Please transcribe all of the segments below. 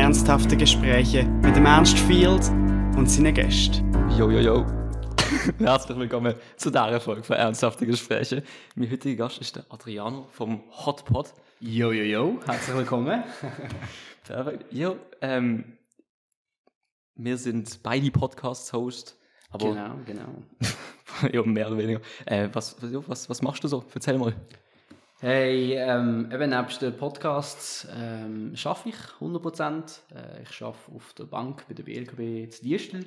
Ernsthafte Gespräche mit dem Ernst Field und seinen Gästen. Jo, jo, jo. Herzlich willkommen zu dieser Folge von Ernsthafte Gespräche. Mein heutiger Gast ist der Adriano vom Hotpot. Jo, jo, jo, herzlich willkommen. Jo, ähm, wir sind beide Podcast-Host. Aber genau, genau. ja, mehr oder weniger. Äh, was, was, was machst du so? Erzähl mal. Hey, ähm, eben nebst den Podcasts ähm, arbeite ich 100%. Äh, ich arbeite auf der Bank bei der BLKB zu Diestel.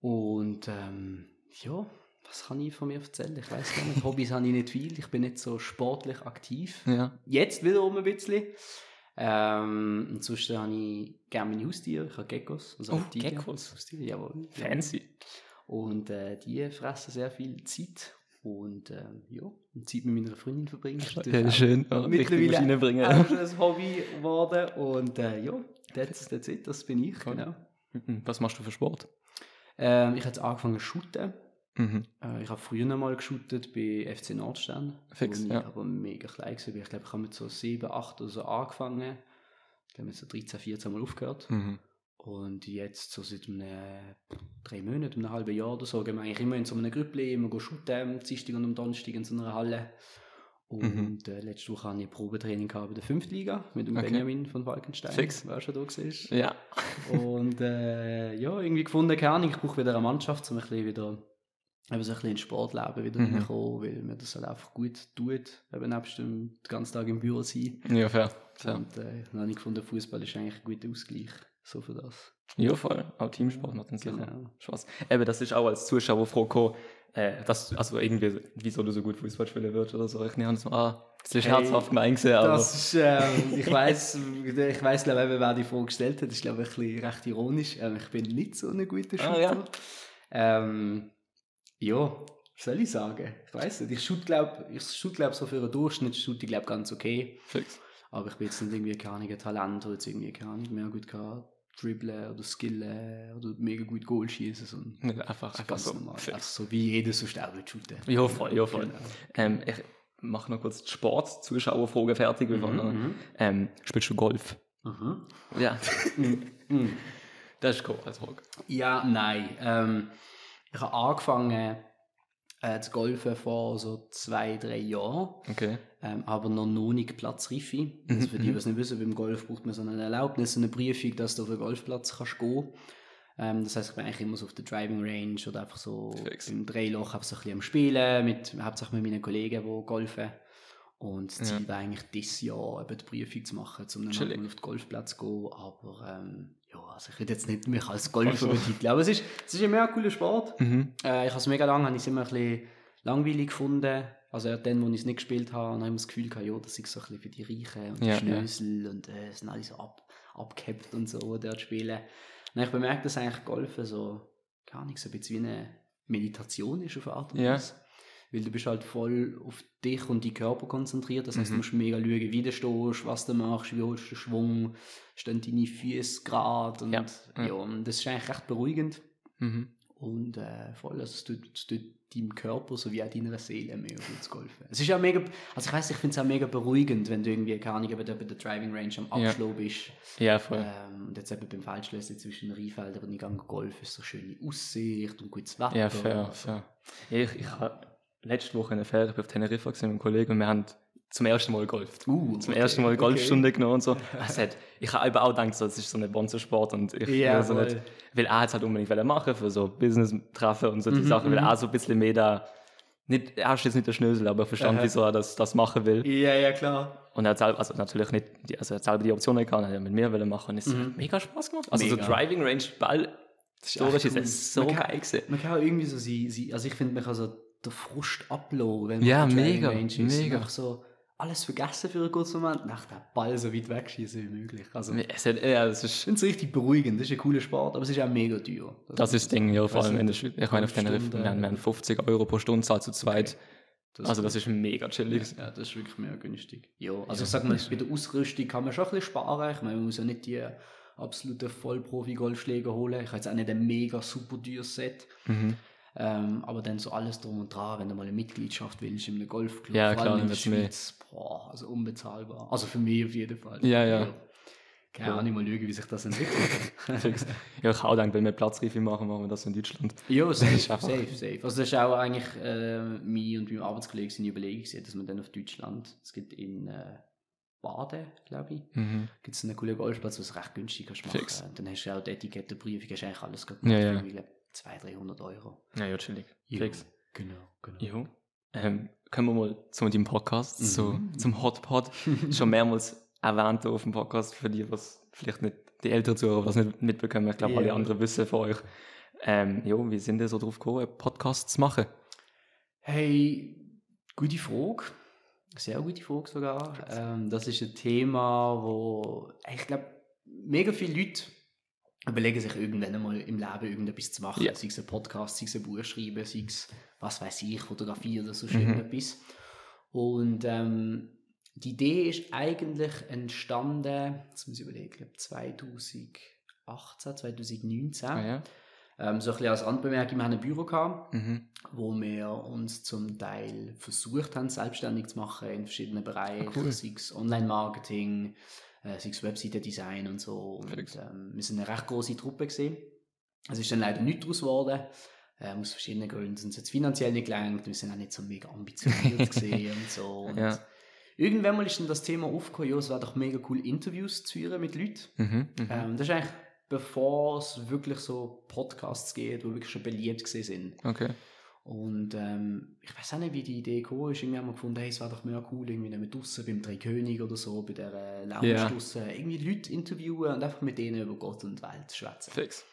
Und ähm, ja, was kann ich von mir erzählen? Ich weiß gar nicht. Hobbys habe ich nicht viel. Ich bin nicht so sportlich aktiv. Ja. Jetzt wiederum ein bisschen. Ähm, und sonst habe ich gerne meine Haustiere. Ich habe Geckos. Also Oh. Geckos. Haustiere, jawohl. Fancy. Und äh, die fressen sehr viel Zeit. Und ähm, ja, und Zeit mit meiner Freundin verbringen. Ja, schön. Ja, Mittlerweile auch schon ein Hobby geworden. Und äh, ja, that's, that's it, das bin ich. Cool. Genau. Mhm. Was machst du für Sport? Ähm, ich habe jetzt angefangen zu shooten. Mhm. Äh, ich habe früher noch mal geshootet bei FC Nordstern. Fix, wo ich ja. aber mega klein war. Ich glaube, ich habe mit so 7, 8 oder so angefangen. Ich glaube, mit so 13, 14 Mal aufgehört. Mhm. Und jetzt, so seit einem, drei Monaten, einem halben Jahr oder so, gehen wir eigentlich immer in so einem Grüppli, immer shooten, am Dienstag und am Donnerstag in so einer Halle. Und äh, letzte Woche hatte ich ein Probetraining bei der 5. Liga mit dem Mhm. Okay. Benjamin von Falkenstein. Fix. Wer schon da war. Ja. Und äh, ja, irgendwie gefunden, keine Ahnung, ich brauche wieder eine Mannschaft, um ein bisschen wieder eben so ein bisschen ins Sportleben wieder Mhm. reinkommen, weil mir das halt einfach gut tut, eben nebst dem den ganzen Tag im Büro sein. Ja, fair. fair. Und äh, dann habe ich gefunden, Fußball ist eigentlich ein guter Ausgleich, so für das. Ja, voll. Auch Teamsport macht dann sicher Genau. Spaß. Eben, das ist auch als Zuschauer froh gekommen, äh, dass, also irgendwie, wieso du so gut Fußball spielen würdest oder so. Ich nehme an, das, ah, das ist Hey, herzhaft gemeint aber. Das ist, ähm, ich weiß, ich weiß, glaube ich, wer die Frage gestellt hat. Das ist, glaube ich, ein bisschen recht ironisch. Ähm, ich bin nicht so ein guter Shooter. Ah, ja. ähm, ja, was soll ich sagen? Ich weiß nicht. Ich shoot, glaube ich, shoot, glaub, so für einen Durchschnitt shoot ich, glaube ganz okay. Fix. Aber ich bin jetzt nicht irgendwie, keine Ahnung, ein Talent oder jetzt irgendwie, keine Ahnung, mehr gut kann dribbeln oder skillen oder mega gut Goal schießen. So. Nicht einfach, einfach ganz so. normal. Einfach so wie jeder so sterben shooten. Ja, voll, ja, voll. Genau. Ähm, ich mache noch kurz die Sport-Zuschauerfrage fertig. noch- Mhm. Ähm, spielst du Golf? Mhm. Ja. Mhm. das ist cool als Frage. Ja, nein. Ähm, ich habe angefangen äh, zu golfen vor so zwei, drei Jahren, Okay. ähm, aber noch, noch nicht platzreife. Also für die, die es nicht wissen, beim Golf braucht man so eine Erlaubnis, eine Prüfung, dass du auf den Golfplatz kannst gehen ähm, Das heißt, ich bin eigentlich immer so auf der Driving Range oder einfach so Fix. im Dreiloch einfach so ein bisschen am Spielen, mit, hauptsächlich mit meinen Kollegen, die golfen. Und das Ziel Ja. war eigentlich dieses Jahr eben die Prüfung zu machen, um dann mal auf den Golfplatz zu gehen. Aber ähm, ja, also ich würde jetzt nicht mich als Golfer betiteln. Aber es ist, es ist ein mega cooler Sport. Mhm. Äh, ich habe es mega lange habe ich es immer ein bisschen langweilig gefunden. Also dann, wo ich es nicht gespielt habe, habe ich das Gefühl gehabt, ja, das ist so ein bisschen für die Reichen und die Ja, ja. Schnösel und äh, sind alle so ab, abgehabt und so, die dort spielen. Und ich bemerke, dass eigentlich Golfen so, gar nicht so ein bisschen wie eine Meditation ist auf eine Art und Ja. Weil du bist halt voll auf dich und die Körper konzentriert. Das heißt, Mhm. du musst mega schauen, wie du stehst, was du machst, wie holst du den Schwung, stehen deine Füße gerade. Und, Ja. ja. Ja. und das ist eigentlich recht beruhigend. Mhm. Und äh, voll, also es tut, es tut deinem Körper sowie auch deiner Seele mega gut zu golfen. Es ist ja mega, also ich weiß, ich finde es auch mega beruhigend, wenn du irgendwie, keine Ahnung, du bei der Driving Range am Ja. Abschluss bist. Ja, voll. Ähm, und jetzt eben beim Feldschlösschen zwischen den Rheinfeldern und gehe golfen, ist so schöne Aussicht und gutes Wetter. Ja, fair, fair. Ja, ich, ich habe letzte Woche in der Ferien auf Teneriffa gesehen mit einem Kollegen und wir haben zum ersten Mal golft. Uh, zum okay, ersten Mal okay. Golfstunde genommen und so. Es hat, ich habe eben auch gedacht, so, es ist so ein Bonzensport und ich Ja, will so voll. nicht, will er jetzt halt unbedingt machen für so Business-Treffen und so die Mhm, Sachen, will mhm. auch so ein bisschen mehr da, nicht, er ist jetzt nicht der Schnösel, aber er verstand, wieso er das, das machen will. Ja, ja, klar. Und er hat selber, also natürlich nicht, die, also er hat selber die Option nicht gehabt, er hat mit mir wollen machen und es Mhm. hat mega Spaß gemacht. Also Mega. so Driving Range Ball, Das ist cool. es so Man kann- geil gewesen. Man kann auch irgendwie so sie, sie also ich finde, man kann so den Frust ablassen, wenn man Ja, der mega, Range ist. mega. So alles vergessen für einen kurzen Moment, nach den Ball so weit wegschießen wie möglich. Also, Es hat, ja, es ist, finde es richtig beruhigend. Das ist ein cooler Sport, aber es ist auch mega teuer. Das ist das Ding, ja, vor allem der Schweiz. Ich meine, auf Teneriffa, Stunde- wir haben, wir haben 50 Euro pro Stunde zahlt zu zweit. Das also das ist mega chillig. Ja, das ist wirklich mega günstig. Ja, also ich sag mal, bei der Ausrüstung kann man schon ein bisschen sparen. Ich meine, man muss ja nicht die absoluten Vollprofi-Golfschläger holen. Ich habe jetzt auch nicht ein mega super teures Set. Mhm. Ähm, aber dann so alles drum und dran, wenn du mal eine Mitgliedschaft willst in einem Golfclub, Ja, vor klar, allem in dann der. Schweiz, boah, also unbezahlbar. Also für mich auf jeden Fall. Ja, ja. Keine Ahnung, mal schauen, wie sich das entwickelt. Ja, ich auch gedacht, wenn wir Platzreife machen, machen wir das in Deutschland. ja, safe, safe, safe. Also das ist auch eigentlich äh, mir und meinem Arbeitskollegen seine Überlegung, dass wir dann auf Deutschland, es gibt in äh, Baden, glaube ich, Mhm. gibt es einen coolen Golfplatz, was recht günstig kannst machen. Fix. Und dann hast du auch die Etikettenprüfung, hast du eigentlich alles gerade Ja, ja. 200, 300 Euro. Ja, ja, chillig. Jo, Fix. Genau, genau. Jo. Ähm, kommen wir mal zu deinem Podcast, Mhm. zu, zum Hotpot. Schon mehrmals erwähnt auf dem Podcast, für die, was vielleicht nicht die älteren Zuhörer das nicht mitbekommen. Ich glaube, Ja. alle anderen wissen von euch. Ähm, jo, wie sind ihr so drauf gekommen, einen Podcast zu machen? Hey, gute Frage. Sehr gute Frage sogar. Ähm, das ist ein Thema, wo ich glaube, mega viele Leute überlegen sich irgendwann einmal im Leben irgendetwas zu machen. Ja. Sei es ein Podcast, sei es ein Buch schreiben, sei es, was weiß ich, Fotografie oder so Mhm. irgendetwas. Und ähm, die Idee ist eigentlich entstanden, jetzt muss ich überlegen, ich glaube 2018, 2019. Ah, ja? ähm, so ein bisschen als Randbemerkung, wir haben ein Büro gehabt, Mhm. wo wir uns zum Teil versucht haben, selbstständig zu machen in verschiedenen Bereichen, Ah, cool. sei es Online-Marketing, äh, sei es Webseiten-Design und so. Und, ähm, wir sind eine recht große Truppe gesehen. Es ist dann leider nicht daraus geworden. Ähm, aus verschiedenen Gründen sind es jetzt finanziell nicht gelangt. Wir sind auch nicht so mega ambitioniert gesehen und so. Und Ja. Irgendwann mal ist dann das Thema aufgekommen, ja, es wäre doch mega cool, Interviews zu führen mit Leuten. Mhm. Mhm. Ähm, das ist eigentlich bevor es wirklich so Podcasts geht, die wirklich schon beliebt gewesen sind. Okay. Und ähm, ich weiß auch nicht, wie die Idee gekommen ist. Irgendwie haben wir gefunden, hey, es wäre doch mega cool, irgendwie mit draussen beim Drei König oder so, bei der äh, Lounge draussen, irgendwie Leute interviewen und einfach mit denen über Gott und Welt schwätzen. Fix.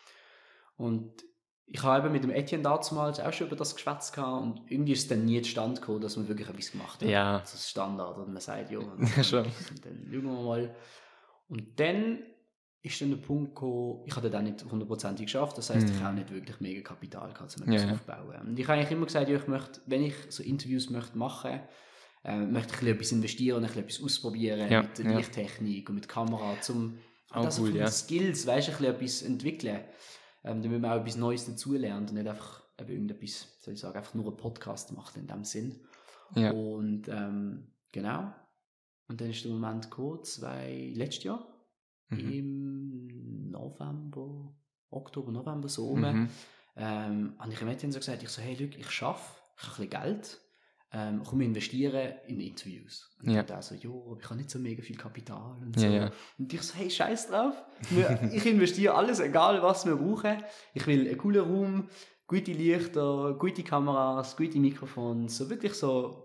Und ich habe eben mit dem Etienne damals auch schon über das geschwätzt gehabt und irgendwie ist es dann nie zustande gekommen, dass man wirklich etwas gemacht hat. Ja. Das ist Standard und man sagt, ja, schon. dann schauen wir mal. Und dann ist dann der Punkt gekommen, ich hatte das nicht hundertprozentig geschafft, das heißt, ich Mhm. habe auch nicht wirklich mega Kapital gehabt, um etwas ja. aufzubauen. Und ich habe eigentlich immer gesagt, ja, ich möchte, wenn ich so Interviews möchte machen äh, möchte ich ein bisschen etwas investieren und ein bisschen etwas ausprobieren Ja, mit der ja. Lichttechnik und mit Kamera, zum Auch das cool, ja. Skills, weißt, ein bisschen etwas entwickeln, ähm, damit man auch etwas Neues dazulernt und nicht einfach eben irgendetwas, soll ich sagen, einfach nur einen Podcast macht in dem Sinn. Ja. Und ähm, genau. Und dann ist der Moment gekommen, zwei, letztes Jahr, Mhm. im November, Oktober, November, so rum, Mhm. ähm, habe ich dem Etienne so gesagt, ich so, hey, Luc, ich schaffe, ich habe ein bisschen Geld, ähm, komm, investieren in Interviews. Und Ja. dann so, jo, ich habe nicht so mega viel Kapital und Ja, so. ja. Und ich so, hey, scheiß drauf, ich investiere alles, egal was wir brauchen. Ich will einen coolen Raum, gute Lichter, gute Kameras, gute Mikrofons, so wirklich so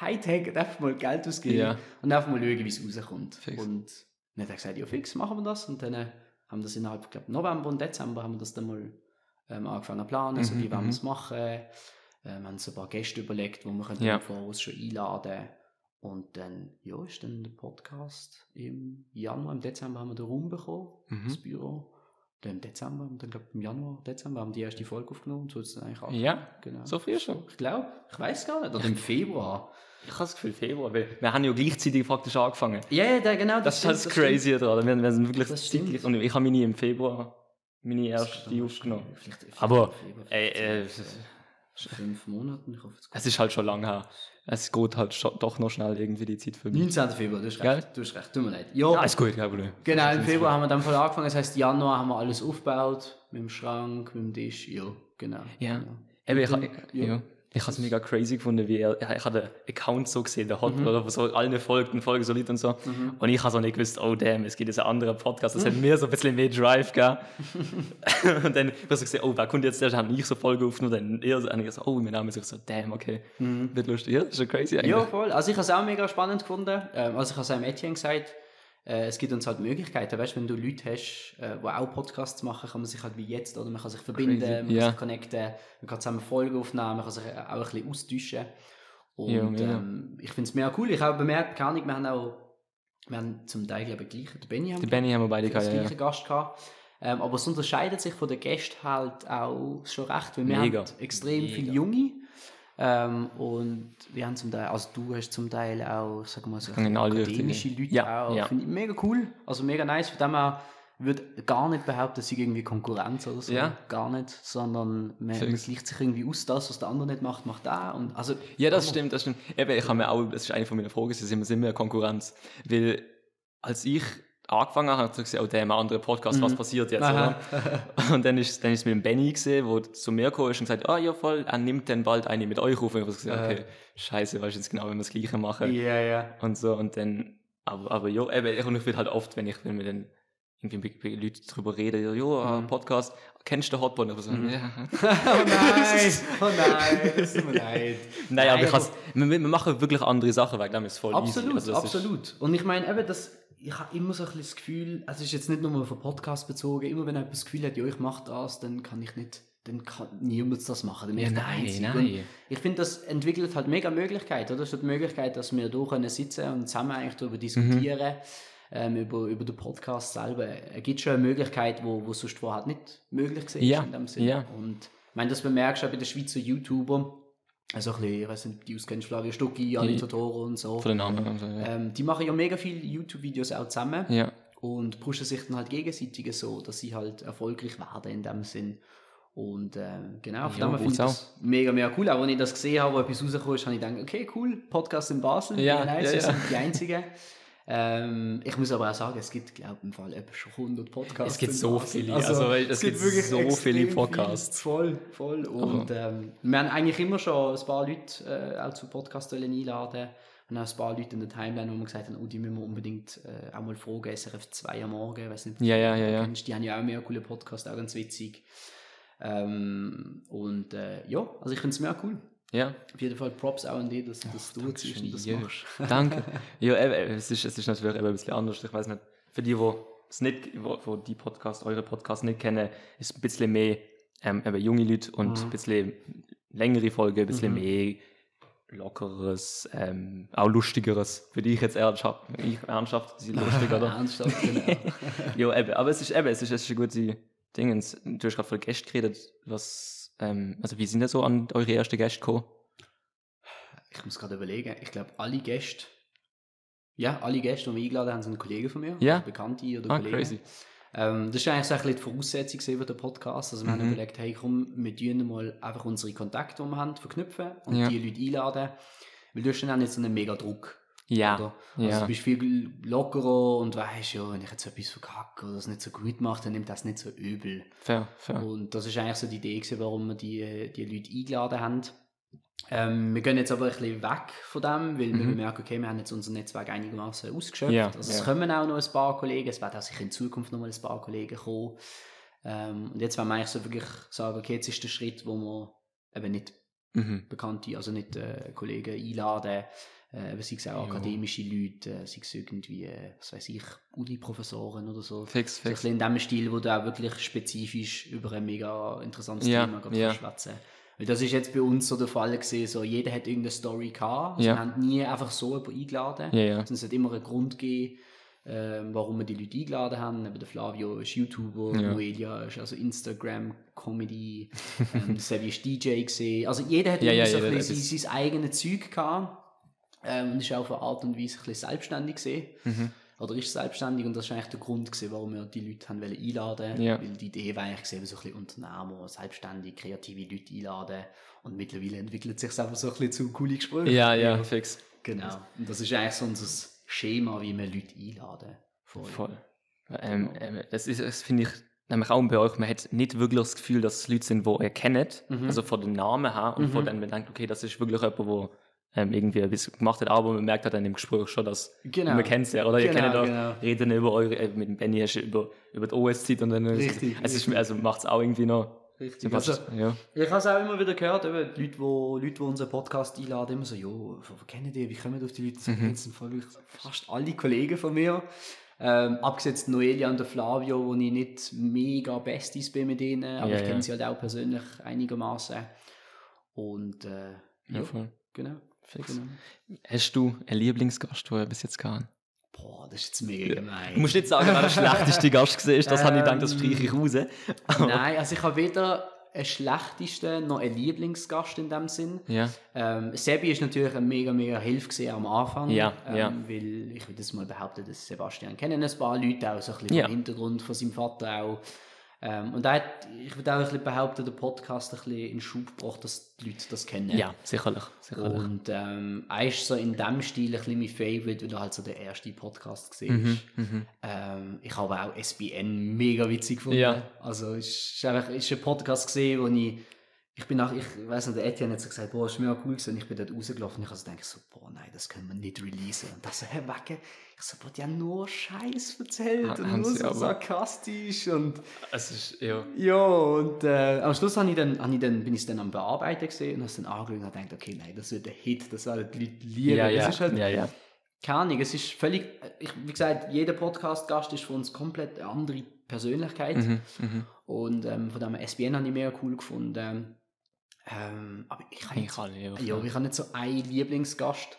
Hightech, einfach mal Geld ausgeben Ja. und einfach mal schauen, wie es rauskommt. Fix. Und dann hat er gesagt, ja fix, machen wir das. Und dann äh, haben wir das innerhalb, glaube November und Dezember haben wir das dann mal ähm, angefangen zu planen, so Mhm, wie wollen wir mhm. es machen. Ähm, haben uns ein paar Gäste überlegt, wo wir können Ja. Voraus schon einladen Und dann, ja, ist dann der Podcast im Januar, im Dezember haben wir den Raum bekommen, Mhm. das Büro. Dann im Dezember, und dann glaube im Januar, Dezember haben wir die erste Folge aufgenommen, so ist es eigentlich auch. Ja, genau. so früh schon. Ich glaube, ich weiß gar nicht, oder im Februar. Ich habe das Gefühl, Februar, weil wir haben ja gleichzeitig praktisch angefangen. Ja, ja, da- genau. Das ist halt das Crazy daran. Wir, wir sind wirklich Das stimmt. zeitglich. Und ich habe meine im Februar, meine erste aufgenommen. Vielleicht, vielleicht Aber, Ey, äh, fünf Monaten, ich hoffe, es es ist halt schon lange her. Es geht halt schon, doch noch schnell irgendwie die Zeit für mich. 19. Februar, du hast Gell? recht, du hast recht, tut mir leid. Ja, Ja, ist gut, kein Problem. Genau, im Februar haben wir dann voll angefangen. Das heißt, Januar haben wir alles aufgebaut. Mit dem Schrank, mit dem Tisch. Ja, genau. Ja. Genau. Eben, ich, ja. ja. Ich habe es mega crazy gefunden, wie er, ich habe den Account so gesehen, der hat Mhm. oder so allen folgt und folgen so Leute und so. Und ich habe so nicht gewusst, oh damn, es gibt jetzt einen anderen Podcast, das hat mir so ein bisschen mehr Drive gegeben. und dann habe ich so gesehen, oh, wer kommt jetzt erst, habe ich so Folge aufgenommen, dann er so, und ich so, oh, mein Name ist so, damn, okay, wird lustig. Ja, das ist schon crazy eigentlich. Mhm. Ja, voll. Also ich habe es auch mega spannend gefunden. Ähm, also ich habe es auch im Etienne gesagt, äh, es gibt uns halt Möglichkeiten. Weißt wenn du Leute hast, äh, die auch Podcasts machen, kann man sich halt wie jetzt, oder man kann sich verbinden, Crazy. man Ja. kann sich connecten, man kann zusammen Folgen aufnehmen, man kann sich auch ein bisschen austauschen. Und Ja, mega. ähm, ich finde es mega cool. Ich habe bemerkt, keine Ahnung, wir haben auch, wir haben zum Teil, glaube ich, gleich, den Benny haben Den Benny haben wir beide gehabt, ja, gleichen Gast gehabt. Ähm, aber es unterscheidet sich von den Gästen halt auch schon recht, weil wir Mega. haben extrem Mega. viele Junge ähm, und wir haben zum Teil, also du hast zum Teil auch, ich sag mal so akademische. Leute Ja, auch, ja. finde ich mega cool, also mega nice, von dem her würde gar nicht behaupten, dass sie irgendwie Konkurrenz oder so, Ja. gar nicht, sondern man, man gleicht sich irgendwie aus, das, was der andere nicht macht, macht er und also Ja, das stimmt, das stimmt. Eben, ich habe mir auch, das ist eine von meinen Fragen, sind wir, sind eine Konkurrenz? Weil, als ich angefangen habe, habe ich gesagt, oh, der andere Podcast, was passiert jetzt, Aha. oder? Und dann ist, dann ist mit dem Benny gesehen, wo zu mir gekommen ist und gesagt, ah, ja, voll, er nimmt dann bald eine mit euch auf. Und ich habe gesagt, okay, scheiße, weißt du jetzt genau, wenn wir das Gleiche machen. Ja, ja. Und so, und dann, aber, aber ja, eben, ich, will halt oft, wenn ich, wenn wir dann irgendwie mit, Leuten drüber reden, ja, Mhm. Podcast, kennst du den Hotbot? Ich so, ja. Oh nein, oh nein, es tut mir leid. Nein, aber ich aber- has, wir, wir machen wirklich andere Sachen, weil dann ist es voll Absolut, easy. Also, das absolut. Und ich meine, eben, das, ich habe immer so ein bisschen das Gefühl, also es ist jetzt nicht nur auf Podcast bezogen, immer wenn jemand das Gefühl hat, ja, ich mache das, dann kann ich nicht, dann kann niemand das machen. Dann bin Ja, ich nein, Einzige. nein. Und Ich finde, das entwickelt halt mega Möglichkeiten, oder? Es ist die Möglichkeit, dass wir hier können sitzen und zusammen eigentlich darüber diskutieren, ähm, über, über den Podcast selber. Es gibt schon eine Möglichkeit, wo, wo sonst vorher nicht möglich war Ja, in dem Sinne. ja. Und ich meine, das bemerkst du auch bei den Schweizer YouTubern, also ein bisschen, ich weiß nicht, die auskennst, Flavio Stucki, Anita und so. Von den Namen. und so, ja. Ähm, die machen ja mega viele YouTube-Videos auch zusammen ja. und pushen sich dann halt gegenseitig so, dass sie halt erfolgreich werden in dem Sinn. Und ähm, genau, von Ja, dem finde ich das mega, mega cool. Auch wenn ich das gesehen habe, wo etwas rausgekommen ist, habe ich gedacht, okay, cool, Podcast in Basel, Ja, nice, ja, wir ja. sind die Einzigen. ähm, ich muss aber auch sagen, es gibt, glaube ich, im Fall etwa schon 100 Podcasts. Es gibt so viele, also, weil es gibt so extrem viele Podcasts. Voll, voll. Und ähm, wir haben eigentlich immer schon ein paar Leute äh, auch zu Podcasts einladen. Und auch ein paar Leute in der Timeline, wo wir gesagt haben, oh, die müssen wir unbedingt äh, auch mal fragen, SRF 2 am Morgen, weiß nicht, Ja, ja, ja, ja. die haben ja auch mehr coole Podcasts, auch ganz witzig. Ähm, und äh, ja, also ich finde es mega cool. Ja. Auf jeden Fall Props auch an dich, dass, dass du ziehst und das Ja. machst. Danke. ja, eben, es, ist, es ist natürlich eben ein bisschen anders. Ich weiß nicht, für die, die es nicht, wo, wo die Podcast, eure Podcast nicht kennen, ist ein bisschen mehr ähm, eben junge Leute und Mhm. ein bisschen längere Folgen, ein bisschen mehr lockeres, ähm, auch lustigeres. Für dich jetzt ernsthaft, ich ernsthaft, sie lustig, oder? Ernsthaft, genau. ja, eben, aber es ist eben, es ist, es ist eine gute Dingens. Du hast gerade von Gästen geredet, was, ähm, also wie sind denn so an eure ersten Gäste gekommen? Ich muss gerade überlegen. Ich glaube, alle Gäste, ja, alle Gäste, die wir eingeladen haben, sind Kollegen von mir. Ja. Bekannte oder Ah, Kollegen. crazy. Ähm, das ist eigentlich so ein bisschen die Voraussetzung für den Podcast. Also wir haben Mhm. überlegt, hey komm, wir tun mal einfach unsere Kontakte, die wir haben, verknüpfen und Ja. die Leute einladen. Weil du hast dann auch nicht so einen mega Druck. Ja, Oder? Also ja. du bist viel lockerer und weißt ja, wenn ich jetzt etwas verkacke oder es nicht so gut mache, dann nimmt das nicht so übel. fair, fair. Und das ist eigentlich so die Idee, gewesen, warum wir die, die Leute eingeladen haben. Ähm, wir gehen jetzt aber ein bisschen weg von dem, weil wir merken, okay, wir haben jetzt unser Netzwerk einigermaßen ausgeschöpft. Mhm. Ja, also es ja. kommen auch noch ein paar Kollegen, es werden auch sicher in Zukunft noch mal ein paar Kollegen kommen. Ähm, und jetzt wollen wir eigentlich so wirklich sagen, okay, jetzt ist der Schritt, wo wir eben nicht Mhm. Bekannte, also nicht äh, Kollegen einladen, äh, aber sei es auch Ja. akademische Leute, äh, sei es irgendwie, äh, was weiß ich, Uni-Professoren oder so. Fix, fix. bisschen in dem Stil, wo du auch wirklich spezifisch über ein mega interessantes Ja, Thema ja. schwätzen. Weil das ist jetzt bei uns so der Fall gewesen, so jeder hat irgendeine Story gehabt. Also Ja. Wir haben nie einfach so jemanden eingeladen. Ja, ja. Es hat immer einen Grund gegeben, ähm, warum wir die Leute eingeladen haben. Eben der Flavio ist YouTuber, Ja. Noelia ist also Instagram, Comedy, ähm, Sevi ist DJ gesehen. Also jeder hat Ja, ja, so ein jeder bisschen sein eigenes Zeug gehabt. Ähm, und ist auch auf eine Art und Weise ein bisschen selbstständig gesehen. Mhm. Oder ist selbstständig und das war eigentlich der Grund, gewesen, warum wir die Leute haben wollen einladen Ja. Weil die Idee war eigentlich, so ein bisschen Unternehmer, selbstständig, kreative Leute einladen. Und mittlerweile entwickelt sich einfach so ein bisschen zu coole Gespräche. Ja, ja, fix. Genau. Und das ist eigentlich so unser Schema, wie wir Leute einladen. Voll. Voll. Ähm, ähm, das ist, das finde ich, nämlich auch bei euch, man hat nicht wirklich das Gefühl, dass es Leute sind, die ihr kennt, Mhm. also von den Namen her und von dann man denkt, okay, das ist wirklich jemand, der ähm, irgendwie etwas gemacht hat, aber man merkt halt dann im Gespräch schon, dass Genau. man kennt es ja, oder? Ihr Genau, kennt auch, genau. reden über eure, äh, mit dem Benny hast du über, über die OS-Zeit und dann Richtig, es ist, also macht es auch irgendwie noch Richtig. Also, ja. ich habe es auch immer wieder gehört, eben, die Leute, wo, Leute, die unseren Podcast einladen, immer so, jo, wo kennen die, wie kommen auf die Leute? Das Mhm. sind voll wirklich fast alle Kollegen von mir. Ähm, abgesetzt Noelia und der Flavio, wo ich nicht mega Besties bin mit denen, aber Ja, ich ja. kenne sie halt auch persönlich einigermaßen. Und äh, ja, Ja, voll. genau. Fix. genau. Hast du einen Lieblingsgast, den du bis jetzt gehabt Boah, das ist jetzt mega gemein. Du musst nicht sagen, wer der schlechteste Gast war, das habe ich gedacht, das Ähm, streiche ich raus. Nein, also ich habe weder einen schlechtesten noch einen Lieblingsgast in dem Sinn. Ja, Ähm, Sebi ist natürlich eine mega, mega Hilfe am Anfang. Ja, ähm, ja. Weil ich würde das mal behaupten, dass Sebastian kennen ein paar Leute auch so ein bisschen Ja. vom Hintergrund von seinem Vater auch. Ähm, und da hat, ich würde auch ein bisschen behaupten, der Podcast ein bisschen in Schub gebracht, dass die Leute das kennen. Ja, sicherlich. sicherlich. Und ähm, er ist so in dem Stil ein bisschen mein Favorite, weil er halt so der erste Podcast gesehen Mhm, ähm, ich habe auch SBN mega witzig gefunden. Ja. Also es ist einfach ist ein Podcast gesehen, wo ich ich bin nach, ich weiß nicht, der Etienne hat so gesagt, boah, ist mega cool gewesen. Und ich bin dort rausgelaufen und ich also denke so, boah, nein, das können wir nicht releasen. Und das so, hä, wacke. Ich so, boah, die haben nur Scheiß erzählt Ha- und haben nur so aber. sarkastisch und Es ist, ja. ja, und äh, am Schluss habe ich dann, ich dann, bin ich es dann am Bearbeiten gesehen und habe es dann angeschaut und gedacht, okay, nein, das wird ein Hit, das werden die Leute lieben. Ja, ja, ist halt, ja, ja. keine Ahnung, es ist völlig, ich, wie gesagt, jeder Podcast-Gast ist für uns komplett eine andere Persönlichkeit. Mhm, mhm. Und ähm, von dem SBN habe ich mega cool gefunden. Ähm, aber ich habe Ich nicht, kann nicht. ja, ich habe nicht so einen Lieblingsgast,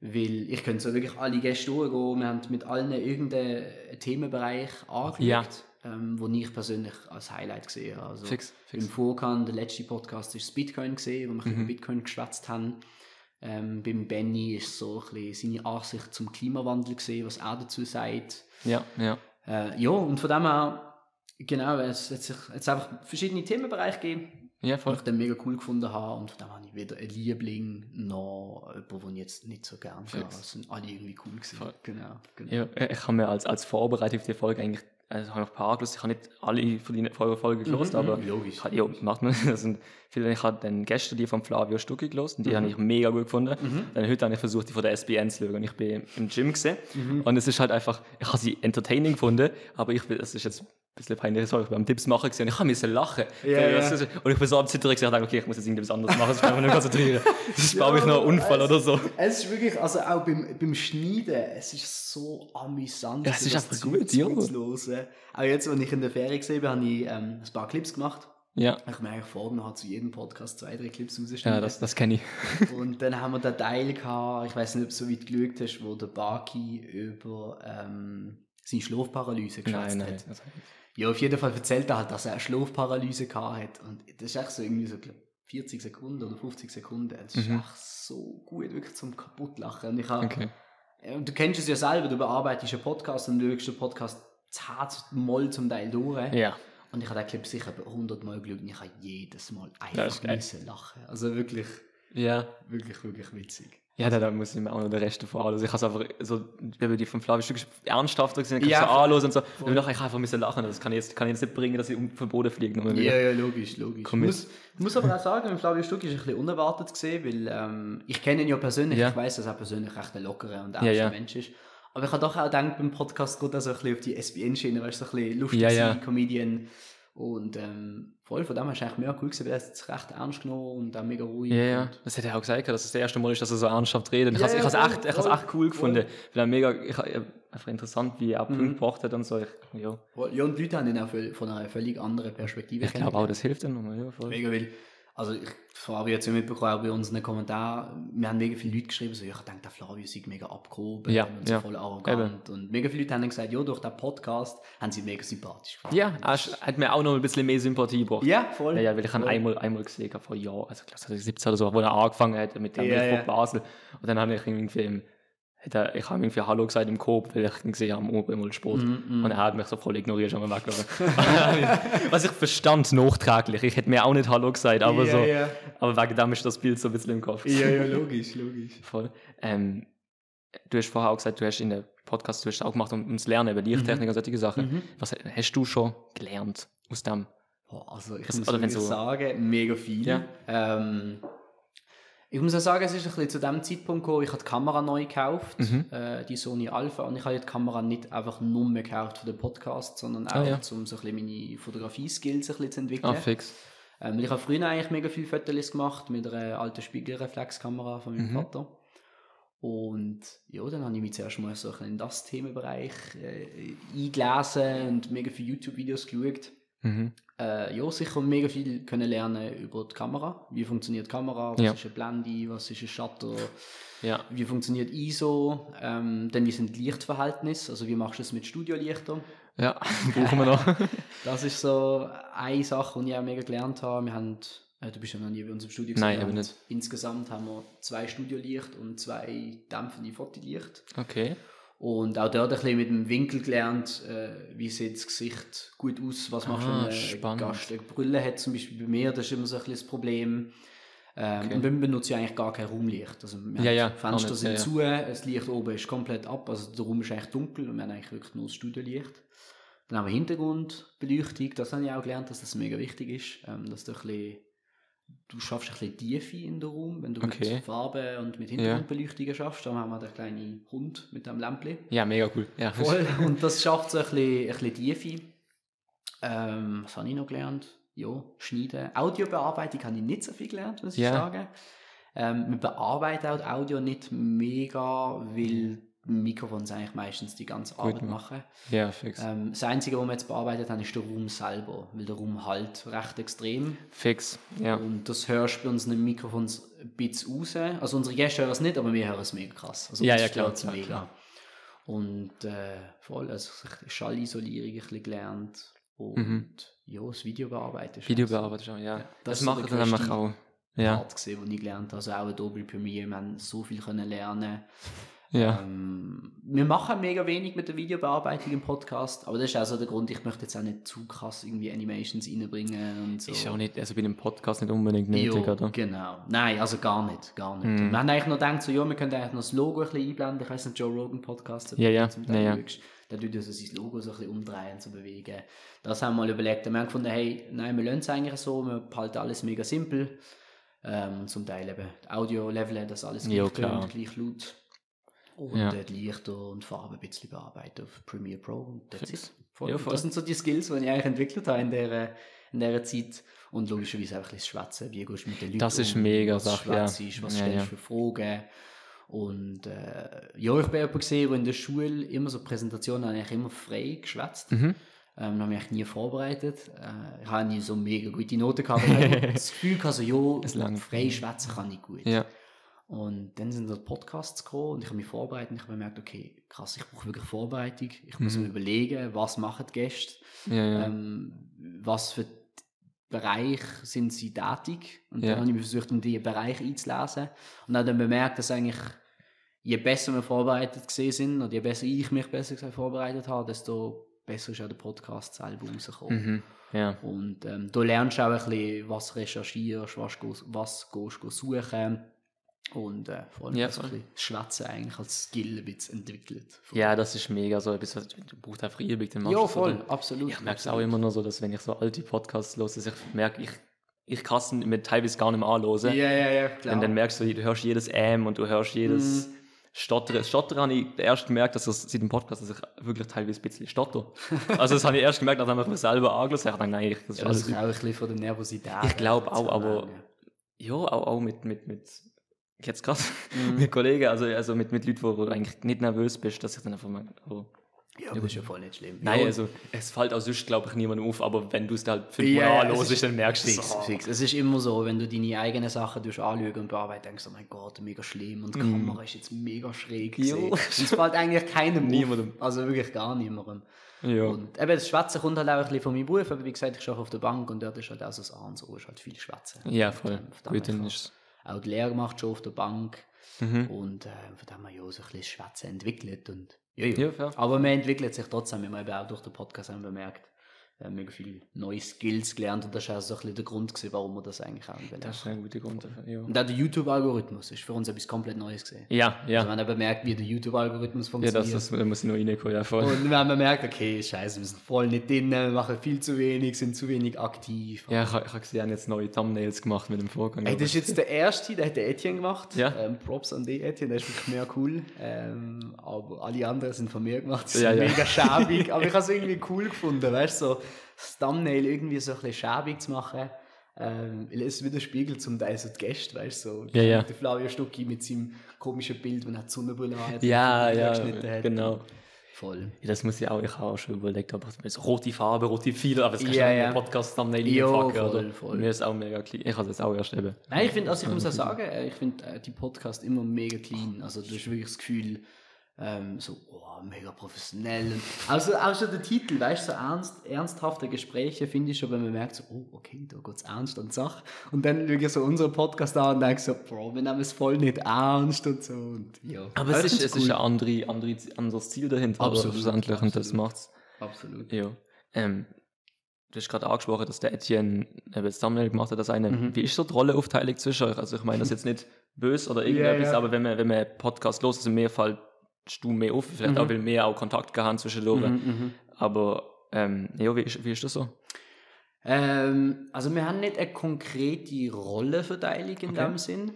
weil ich könnte so wirklich alle Gäste durchgehen. Wir haben mit allen irgendeinen Themenbereich angeschaut, Ja. ähm, wo ich persönlich als Highlight gesehen habe. Also Fix, Im fix. Vorkant, der letzte Podcast ist das Bitcoin gesehen, wo wir Mhm. über Bitcoin geschwätzt haben. Ähm, beim Benny ist so ein bisschen seine Ansicht zum Klimawandel gesehen, was er dazu sagt. Ja, ja. Äh, ja, und von dem her, genau, es hat sich jetzt einfach verschiedene Themenbereiche gegeben, Ja, voll. ich dann mega cool gefunden habe. Und dem habe ich weder einen Liebling noch jemanden, den ich jetzt nicht so gerne habe. Es sind alle irgendwie cool gewesen. Voll. Genau, genau. Ja, äh, ich habe mir als, als Vorbereitung auf die Folge eigentlich, also habe ich ein paar gelesen, ich habe nicht alle von den Folgen Folgen gelesen, aber mhm, logisch. ja, macht man, das sind viele, ich habe dann gestern die von Flavio Stucki gelesen, und die habe ich mega gut gefunden. Dann heute habe ich versucht, die von der SBN zu schauen und ich bin im Gym gesehen und es ist halt einfach, ich habe sie entertaining gefunden, aber ich bin, das ist jetzt bisschen peinlich, sorry, am Tipps machen gesehen ich habe müssen lachen. Ja, Weil ja. Und ich bin so am Zittern ich dachte, okay, ich muss jetzt irgendwas anderes machen, sonst kann ich mich nicht konzentrieren. Das ist, glaube ich, noch ein Unfall oder so. Es ist wirklich, also auch beim, beim Schneiden, es ist so amüsant, Ja, es ist einfach gut, ja. Auch jetzt, als ich in der Ferien gesehen bin, habe ich ähm, ein paar Clips gemacht. Ja, Ich habe mir eigentlich vorgenommen, zu jedem Podcast zwei, drei Clips rausschneiden. ja das, das kenne ich. Und dann haben wir den Teil gehabt, ich weiß nicht, ob du so weit geschaut hast, wo der Baki über ähm, seine Schlafparalyse Nein, nein. hat. Ja, auf jeden Fall erzählt er halt, dass er eine Schlafparalyse gehabt hat. Und das ist echt so irgendwie so, glaub, 40 Sekunden oder 50 Sekunden. Das ist Mhm. echt so gut, wirklich zum kaputtlachen. Und ich habe, Okay. und du kennst es ja selber, du bearbeitest einen Podcast und du schaust den Podcast zehnmal zum Teil durch. Ja. Und ich habe den Clip sicher bei 100 Mal geschaut und ich habe jedes Mal einfach ist müssen lachen. Also wirklich, Ja. wirklich, wirklich witzig. Ja, da, muss ich mir auch noch den Rest davon anschauen. Also ich habe es einfach so, wenn die von Flavio Stück ernsthafter gesehen, kann Ja, ich so anhören und so. Und dann ich einfach ein bisschen lachen. Das kann ich jetzt, kann ich jetzt nicht bringen, dass ich vom Boden fliege. Ja, ja, logisch, logisch. Komm Ich muss, ich muss aber auch sagen, Flavio Stuck ist ein bisschen unerwartet gesehen, weil ähm, ich kenne ihn ja persönlich, Ja. ich weiß, dass er persönlich recht ein lockerer und ernster ja. Mensch ist. Aber ich habe doch auch gedacht, beim Podcast geht er so ein bisschen auf die SBN-Schiene, weißt du, so ein bisschen lustig Ja, ja. Comedian. Und ähm, voll von dem her ist eigentlich mega cool gewesen, weil er es recht ernst genommen und auch mega ruhig. Ja, ja. Und, Das hätte er auch gesagt, dass es das erste Mal ist, dass er so ernsthaft redet. Ich Ja, habe es echt, voll, echt cool voll. gefunden. Weil er mega, ich, einfach interessant, wie er Mhm. Punkte gebracht hat und so. Ich, ja. ja, und die Leute haben ihn auch von einer völlig anderen Perspektive ich glaube auch, das hilft dann nochmal. Ja, voll. Mega, weil, also ich, Flavio hat es ja mitbekommen, bei uns in den Kommentaren, wir haben mega viele Leute geschrieben, so, ich denke, der Flavio sei mega abgehoben Ja, und so ja. voll arrogant. Und mega viele Leute haben gesagt, ja, durch den Podcast haben sie mega sympathisch gefunden. Ja, hat mir auch noch ein bisschen mehr Sympathie gebracht. Ja, voll. Ja, weil ich habe voll. einmal, einmal gesehen vor Jahren, also ich glaube 2017 oder so, wo er angefangen hat mit dem ja, ja. Basel. Und dann habe ich irgendwie, im, hat er, ich habe irgendwie Hallo gesagt im Coop, weil ich ihn gesehen habe Oben im Sport. Mhm, Und er hat mich so voll ignoriert, schon mal weggelaufen. Was ich verstand, nachträglich. Ich hätte mir auch nicht Hallo gesagt, aber ja, so. Ja. Aber wegen dem ist das Bild so ein bisschen im Kopf. ja, ja, logisch, logisch. Voll. Ähm, du hast vorher auch gesagt, du hast in der Podcast, du hast auch gemacht, um, ums Lernen über Lichttechnik und solche Sachen. Mhm. Was hast du schon gelernt aus dem? Boah, also ich Das- muss wenn wirklich so- sagen, mega viel. Ja. Ähm, ich muss auch sagen, es ist ein bisschen zu dem Zeitpunkt gekommen, ich habe die Kamera neu gekauft, Mhm. äh, die Sony Alpha, und ich habe die Kamera nicht einfach nur mehr gekauft für den Podcast, sondern auch, Ah, ja. um so ein bisschen meine Fotografie-Skills ein bisschen zu entwickeln. Ah, fix. Ähm, ich habe früher eigentlich mega viele Fotos gemacht mit einer alten Spiegelreflexkamera von meinem Mhm. Vater. Und ja, dann habe ich mich zuerst mal so ein bisschen in das Themenbereich äh, eingelesen und mega viele YouTube-Videos geschaut. Mhm. Äh, ja, sicher mega viel können lernen über die Kamera. Wie funktioniert die Kamera? Was Ja. ist eine Blende? Was ist ein Shutter? Ja. Wie funktioniert ISO? Ähm, dann wie sind Lichtverhältnisse? Also wie machst du es mit Studiolichtern? Ja, brauchen wir noch. Das ist so eine Sache, die ich auch mega gelernt habe. Wir haben, äh, du bist ja noch nie bei uns im Studio Nein, wir eben nicht. Insgesamt haben wir zwei Studiolicht und zwei dämpfende Fotolicht. Okay. Und auch dort ein bisschen mit dem Winkel gelernt, äh, wie sieht das Gesicht gut aus, was machst du, Ah, wenn ein. Gast eine Brille hat, zum Beispiel bei mir, das ist immer so ein bisschen das Problem. Ähm, Okay. Und wir benutzen ja eigentlich gar kein Raumlicht. Also wir Ja, ja, Fenster nicht, sind ja, zu, das Licht oben ist komplett ab, also der Raum ist eigentlich dunkel und wir haben eigentlich wirklich nur das Studiolicht. Dann haben wir Hintergrundbeleuchtung, das habe ich auch gelernt, dass das mega wichtig ist, ähm, dass du ein bisschen, du schaffst ein bisschen Tiefe in den Raum, wenn du Okay. mit Farbe und mit Hintergrundbeleuchtungen schaffst, dann haben wir den kleinen Hund mit dem Lämpchen. Ja, mega cool. Ja, Voll. Und das schafft so ein bisschen, ein bisschen Tiefe. Ähm, was habe ich noch gelernt? Ja, schneiden. Audiobearbeitung habe ich nicht so viel gelernt, muss ich Ja. sagen. Ähm, wir bearbeiten auch das Audio nicht mega, weil Mikrofons eigentlich meistens die ganze Arbeit macht. machen. ja fix. Ähm, das Einzige, was wir jetzt bearbeitet haben, ist der Raum selber, weil der Raum halt recht extrem. Fix, ja. Und das hörst du bei unseren Mikrofons ein bisschen raus. Also unsere Gäste hören es nicht, aber wir hören es mega krass. Also Ja, ja, klar, klar, mega. klar. Und äh, voll, also Schallisolierung ein bisschen gelernt und Mhm. ja, das Video bearbeiten. ist Video bearbeitet schon, ja. das das ist so dann nämlich auch. Ja. Ja, Part gesehen, wo ich gelernt habe. Also auch Adobe Premiere, wir haben so viel können lernen. Ja. Ähm, wir machen mega wenig mit der Videobearbeitung im Podcast, aber das ist auch so der Grund, ich möchte jetzt auch nicht zu krass irgendwie Animations reinbringen und so. Ist auch nicht, also bei einem Podcast nicht unbedingt nötig, Jo, oder? Genau. Nein, also gar nicht. Gar nicht. Mhm. Wir haben eigentlich noch gedacht, so, ja, wir könnten eigentlich noch das Logo ein bisschen einblenden. Ich weiß nicht, Joe Rogan Podcast. Ja, ja. Zum Ja, Teil ja. schaust. Da tut er so sein Logo so ein bisschen umdrehen, so bewegen. Das haben wir mal überlegt. Und wir haben gefunden, hey, nein, wir lassen es eigentlich so. Wir behalten alles mega simpel. Ähm, zum Teil eben Audio-Leveln, dass alles Ja, klar. tönt, gleich laut. Und Ja. die Lichter und Farben ein bisschen bearbeiten auf Premiere Pro. Und that's it. Voll. Ja, voll. Das sind so die Skills, die ich eigentlich entwickelt habe in dieser, in dieser Zeit. Und logischerweise auch ein bisschen schwätzen. Wie gehst du mit den Leuten Das ist um? mega was Sache, ja. schwätzt, Was Ja, stellst ja. du für Fragen? Und äh, ja, ich bin jemand gesehen, der in der Schule immer so Präsentationen eigentlich immer frei geschwätzt. Mhm. Ähm, habe mich nie vorbereitet. Äh, ich habe nie so mega gute Noten gehabt. Ich das Gefühl gehabt, so, ja, frei schwätzen kann ich gut. Ja. Und dann sind da Podcasts gekommen und ich habe mich vorbereitet und ich habe gemerkt, okay, krass, ich brauche wirklich Vorbereitung. Ich muss Mhm. mir überlegen, was machen die Gäste, Ja, ja. ähm, was für Bereich sind sie tätig. Und Ja. dann habe ich versucht, in diesen Bereich einzulesen und habe dann bemerkt, dass eigentlich je besser wir vorbereitet gesehen sind oder je besser ich mich besser gesagt vorbereitet habe, desto besser ist auch der Podcast selber rausgekommen. Mhm. Ja. Und ähm, da lernst du auch ein bisschen, was recherchierst, was, gehst- was gehst du suchen. Und äh, vor allem Ja, das Schwätzen eigentlich als Skill ein bisschen entwickelt. ja, das ist mega so etwas, was- du brauchst einfach Übung, dann machst ja voll, oder? absolut. Ich merke es auch immer nur so, dass wenn ich so alte Podcasts höre, dass ich merke, ich, ich kann es teilweise gar nicht mehr anhören. Ja, ja, ja, klar. Und dann merkst du, du hörst jedes M und du hörst jedes Mhm. Stottern. Das Stottern habe ich erst gemerkt, dass das seit dem Podcast, dass ich wirklich teilweise ein bisschen stotter. also das habe ich erst gemerkt, nachdem ich mir selber angeschaut habe. Nein, ich, das ist ja, das alles ist auch ein bisschen von der Nervosität. Ich glaube auch, aber- lernen. Ja, auch, auch mit, mit, mit jetzt gerade Mhm. mit Kollegen, also, also mit, mit Leuten, wo du eigentlich nicht nervös bist, dass ich dann einfach mal, oh. Ja, das ist ja voll nicht schlimm. Nein, ja, also es fällt auch sonst, glaube ich, niemandem auf, aber wenn du es halt fünfmal ja, anhörst, dann merkst du es. fix. Es ist immer so, wenn du deine eigenen Sachen durch anschauen und bearbeiten, denkst du, oh mein Gott, mega schlimm und die Kamera ist jetzt mega schräg. Und es fällt eigentlich keinem Niemandem. auf. Also wirklich gar niemandem. Ja. Und eben das Schwätzen kommt halt auch ein bisschen von meinem Beruf, aber wie gesagt, ich arbeite auf der Bank und dort ist halt auch so das A und so, ist halt viel Schwätzen. ja, voll. Ähm, Gut, dann ist Auch die Lehre gemacht schon auf der Bank mhm. und äh, von dem haben wir ja so ein bisschen Schwätzen entwickelt und ja, ja. Ja. Aber man entwickelt sich trotzdem, wie wir eben auch durch den Podcast haben bemerkt, äh, mega viele neue Skills gelernt und das war auch so ein bisschen der Grund, gewesen, warum wir das eigentlich auch anwenden. Das ist ein guter Grund dafür. Ja, Und auch der YouTube-Algorithmus ist für uns etwas komplett Neues gesehen. ja. Also ja. wir haben bemerkt, wie der YouTube-Algorithmus ja funktioniert. das, das, da muss ich noch reinkommen, ja, voll. und wir haben bemerkt, okay, scheiße, wir sind voll nicht drin, wir machen viel zu wenig, sind zu wenig aktiv. ja, ich, ich habe gesehen, haben jetzt neue Thumbnails gemacht mit dem Vorgang. Ey, das ist jetzt der erste, der hat der Etienne gemacht. Ja. Ähm, Props an den Etienne, der ist wirklich mega cool. Ähm, aber alle anderen sind von mir gemacht. Das Ja, ist ja. mega schäbig. aber ich habe es irgendwie cool gefunden, weißt du, so das Thumbnail irgendwie so ein bisschen schäbig zu machen. Ähm, es widerspiegelt zum Teil so die Gäste, weißt du, so Ja, ja. der Flavio Stucki mit seinem komischen Bild, wo er die Sonnenbrille hat. Ja, ja, hat. genau. Voll. Ja, das muss ich auch, ich habe auch schon überlegt, aber so rote Farbe, rote Fehler, aber das kannst du Ja, ja. den Podcast-Thumbnail Jo, reinpacken, voll, voll. Mir ist auch mega clean. Ich habe jetzt auch erst eben. Nein, ich finde, also ich muss auch sagen, äh, ich finde äh, die Podcast immer mega clean. Also du hast wirklich das Gefühl, Ähm, so, oh, mega professionell. Also auch schon der Titel, weißt du, so ernst, ernsthafte Gespräche finde ich schon, wenn man merkt, so, oh, okay, da geht es ernst und Sache. Und dann schaue ich so unseren Podcast an und denke so, Bro, wir nehmen es voll nicht ernst und so. Und, ja. Aber es ist, es ist ein andere, andere, anderes Ziel dahinter, Absolut, schlussendlich, und das absolut. macht's. Absolut. Ja. Ähm, du hast gerade angesprochen, dass der Etienne eben das Thumbnail gemacht hat, das eine. Mhm. Wie ist so die Rollenaufteilung zwischen euch? Also ich meine, das ist jetzt nicht böse oder irgendetwas, ja. aber wenn man, wenn man Podcast los ist, in mehr Du mehr auf, vielleicht Mhm. auch, weil mehr auch Kontakt gehabt zwischendurch. Mhm, mhm. Aber ähm, ja, wie ist, wie ist das so? Ähm, also wir haben nicht eine konkrete Rollenverteilung in Okay. dem Sinn.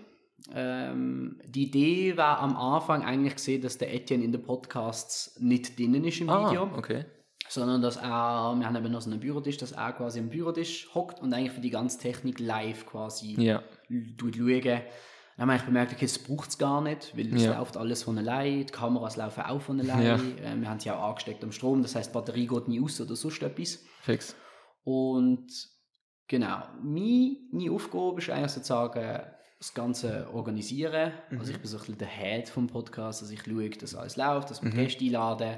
Ähm, die Idee war am Anfang eigentlich gesehen, dass der Etienne in den Podcasts nicht drinnen ist im Video, Ah, okay. sondern dass er, wir haben eben noch so einen Bürotisch, dass er quasi am Bürotisch hockt und eigentlich für die ganze Technik live quasi Ja. tut schauen. Dann wir eigentlich bemerkt, okay, das braucht es gar nicht, weil es Ja. läuft alles von allein, die Kameras laufen auch von allein, Ja. äh, wir haben sie auch angesteckt am Strom, das heißt, die Batterie geht nie aus oder sonst etwas. Fix. Und genau, meine Aufgabe ist eigentlich sozusagen das Ganze organisieren. Also ich bin so ein bisschen der Head vom Podcast, also ich schaue, dass alles läuft, dass wir Mhm. Gäste einladen.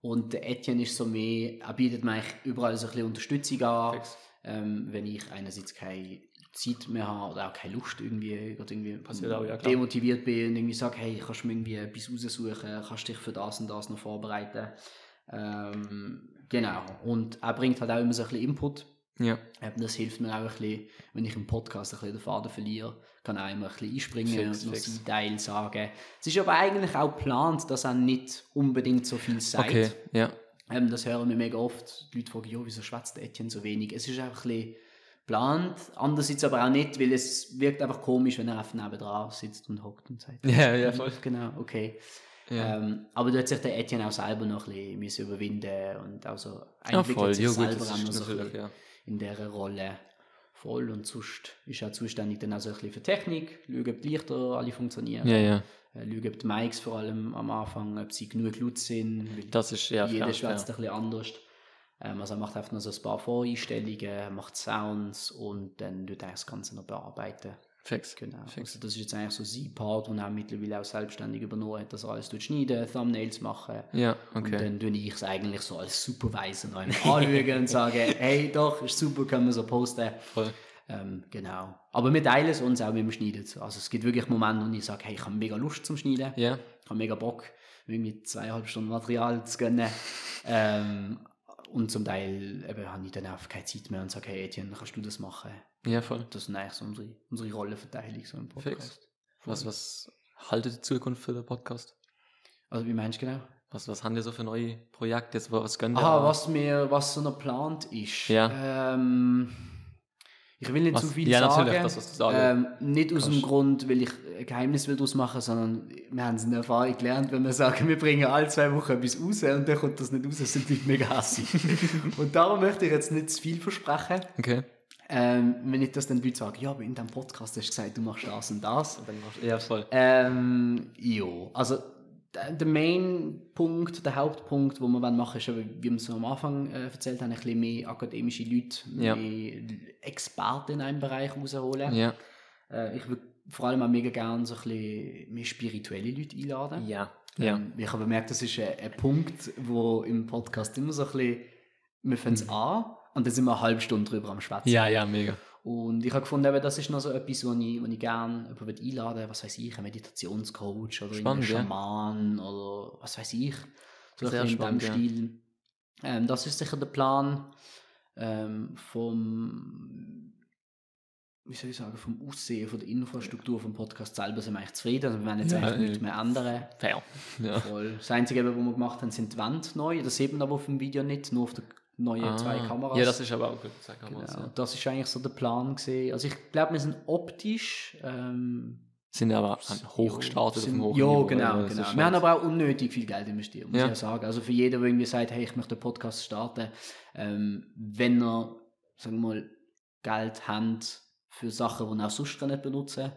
Und der Etienne ist so mehr, er bietet mir eigentlich überall so ein bisschen Unterstützung an, ähm, wenn ich einerseits keine Zeit mehr habe oder auch keine Lust irgendwie, gerade irgendwie Passiert auch, ja, klar. demotiviert bin und irgendwie sage, hey, kannst du mir irgendwie etwas raussuchen, kannst dich für das und das noch vorbereiten. Ähm, genau, und er bringt halt auch immer so ein bisschen Input. Ja. Eben, das hilft mir auch ein bisschen, wenn ich im Podcast ein bisschen den Faden verliere, kann er immer ein bisschen einspringen Fix, und noch seinen Teil sagen. Es ist aber eigentlich auch geplant, dass er nicht unbedingt so viel sagt. Okay, ja. Ähm, das hören wir mega oft. Die Leute fragen, ja, wieso schwätzt Etienne so wenig? Es ist einfach ein bisschen geplant, andererseits aber auch nicht, weil es wirkt einfach komisch, wenn er einfach nebendran sitzt und hockt und sagt, Ja, ja, voll. genau, okay. Ja. Ähm, aber da hat sich der Etienne auch selber noch ein bisschen überwinden und also Ja, entwickelt voll. sich Ja, selber auch noch so ja. in dieser Rolle voll und sonst ist er zuständig dann auch so ein bisschen für Technik, schauen, ob die Lichter alle funktionieren, Ja, ja. äh, schauen, ob die Mics vor allem am Anfang, ob sie genug laut sind, weil Das ist, ja, jeder schwätzt ein bisschen anders. Ähm, also er macht einfach noch so ein paar Voreinstellungen, macht Sounds und dann tut er das Ganze noch bearbeiten. Fix. Genau. Fix. Also das ist jetzt eigentlich so sein Part, den er mittlerweile auch selbstständig übernommen hat, dass er alles schneiden, Thumbnails machen. Ja, Und okay. dann tue ich es eigentlich so als Supervisor noch anschauen und sagen, hey, doch, ist super, können wir so posten. Voll. Ähm, genau. Aber wir teilen es uns auch mit dem Schneiden. Also es gibt wirklich Momente, wo ich sage, hey, ich habe mega Lust zum Schneiden. Ja. Ich habe mega Bock, irgendwie zweieinhalb Stunden Material zu gönnen. ähm, und zum Teil eben, habe ich dann einfach keine Zeit mehr und sage, hey Etienne, kannst du das machen? Ja, voll. Das ist eigentlich so unsere, unsere Rollenverteilung so im Podcast. Was, was haltet die Zukunft für den Podcast? Also wie meinst du genau? Was, was haben wir so für neue Projekte? Jetzt, was ihr? Aha, an? was mir, was so noch geplant ist. Ja. Ähm, ich will nicht Was- zu viel ja, sagen. natürlich, das, was du sagen ähm, nicht aus dem kannst. Grund, weil ich ein Geheimnis will daraus machen, sondern wir haben es in der Erfahrung gelernt, wenn wir sagen, wir bringen alle zwei Wochen etwas raus und dann kommt das nicht raus, sind die Leute mega hässlich. und darum möchte ich jetzt nicht zu viel versprechen. Okay. Ähm, wenn nicht, dass dann Leute sagen, ja, aber in deinem Podcast hast du gesagt, du machst das und das. Ja, voll. Ähm, ja, also der Main-Punkt, der Hauptpunkt, wo wir wollen machen ist, eben, wie wir es am Anfang äh, erzählt haben, ein bisschen mehr akademische Leute, Ja. mehr Experten in einem Bereich rausholen. Ja. Äh, ich würde vor allem auch mega gerne so ein bisschen mehr spirituelle Leute einladen. Ja. Ja. Ähm, ich habe bemerkt, das ist ein, ein Punkt, wo im Podcast immer so ein bisschen, wir fangen es an und dann sind wir eine halbe Stunde drüber am Schwätzen. Ja, ja, mega. Und ich habe gefunden, eben, das ist noch so etwas, wo ich, wo ich gerne jemanden einladen will, was weiß ich, ein Meditationscoach oder Spannend, ein ja. Schaman oder was weiß ich. So Sehr ein bisschen in spannend, dem ja. Stil. Ähm, das ist sicher der Plan ähm, vom, wie soll ich sagen, vom Aussehen, von der Infrastruktur vom Podcast selber sind wir eigentlich zufrieden. Also wir werden jetzt Ja, eigentlich ja. nichts mehr ändern. Fair. Ja. Voll. Das Einzige, was wir gemacht haben, sind die Wände neu. Das sieht man aber auf dem Video nicht, nur auf den neuen zwei Kameras. Ah. Ja, das ist aber auch gut. Zwei Kameras, Genau, ja. das ist eigentlich so der Plan gesehen. Also ich glaube, wir sind optisch ähm, Sind aber hochgestartet auf sind, dem hohen Ja, Niveau, genau, genau. Wir haben halt- aber auch unnötig viel Geld investiert, muss Ja. ich ja sagen. Also für jeden, der irgendwie sagt, hey, ich möchte einen Podcast starten, ähm, wenn er, sagen wir mal, Geld hat für Sachen, die er sonst gar nicht benutzen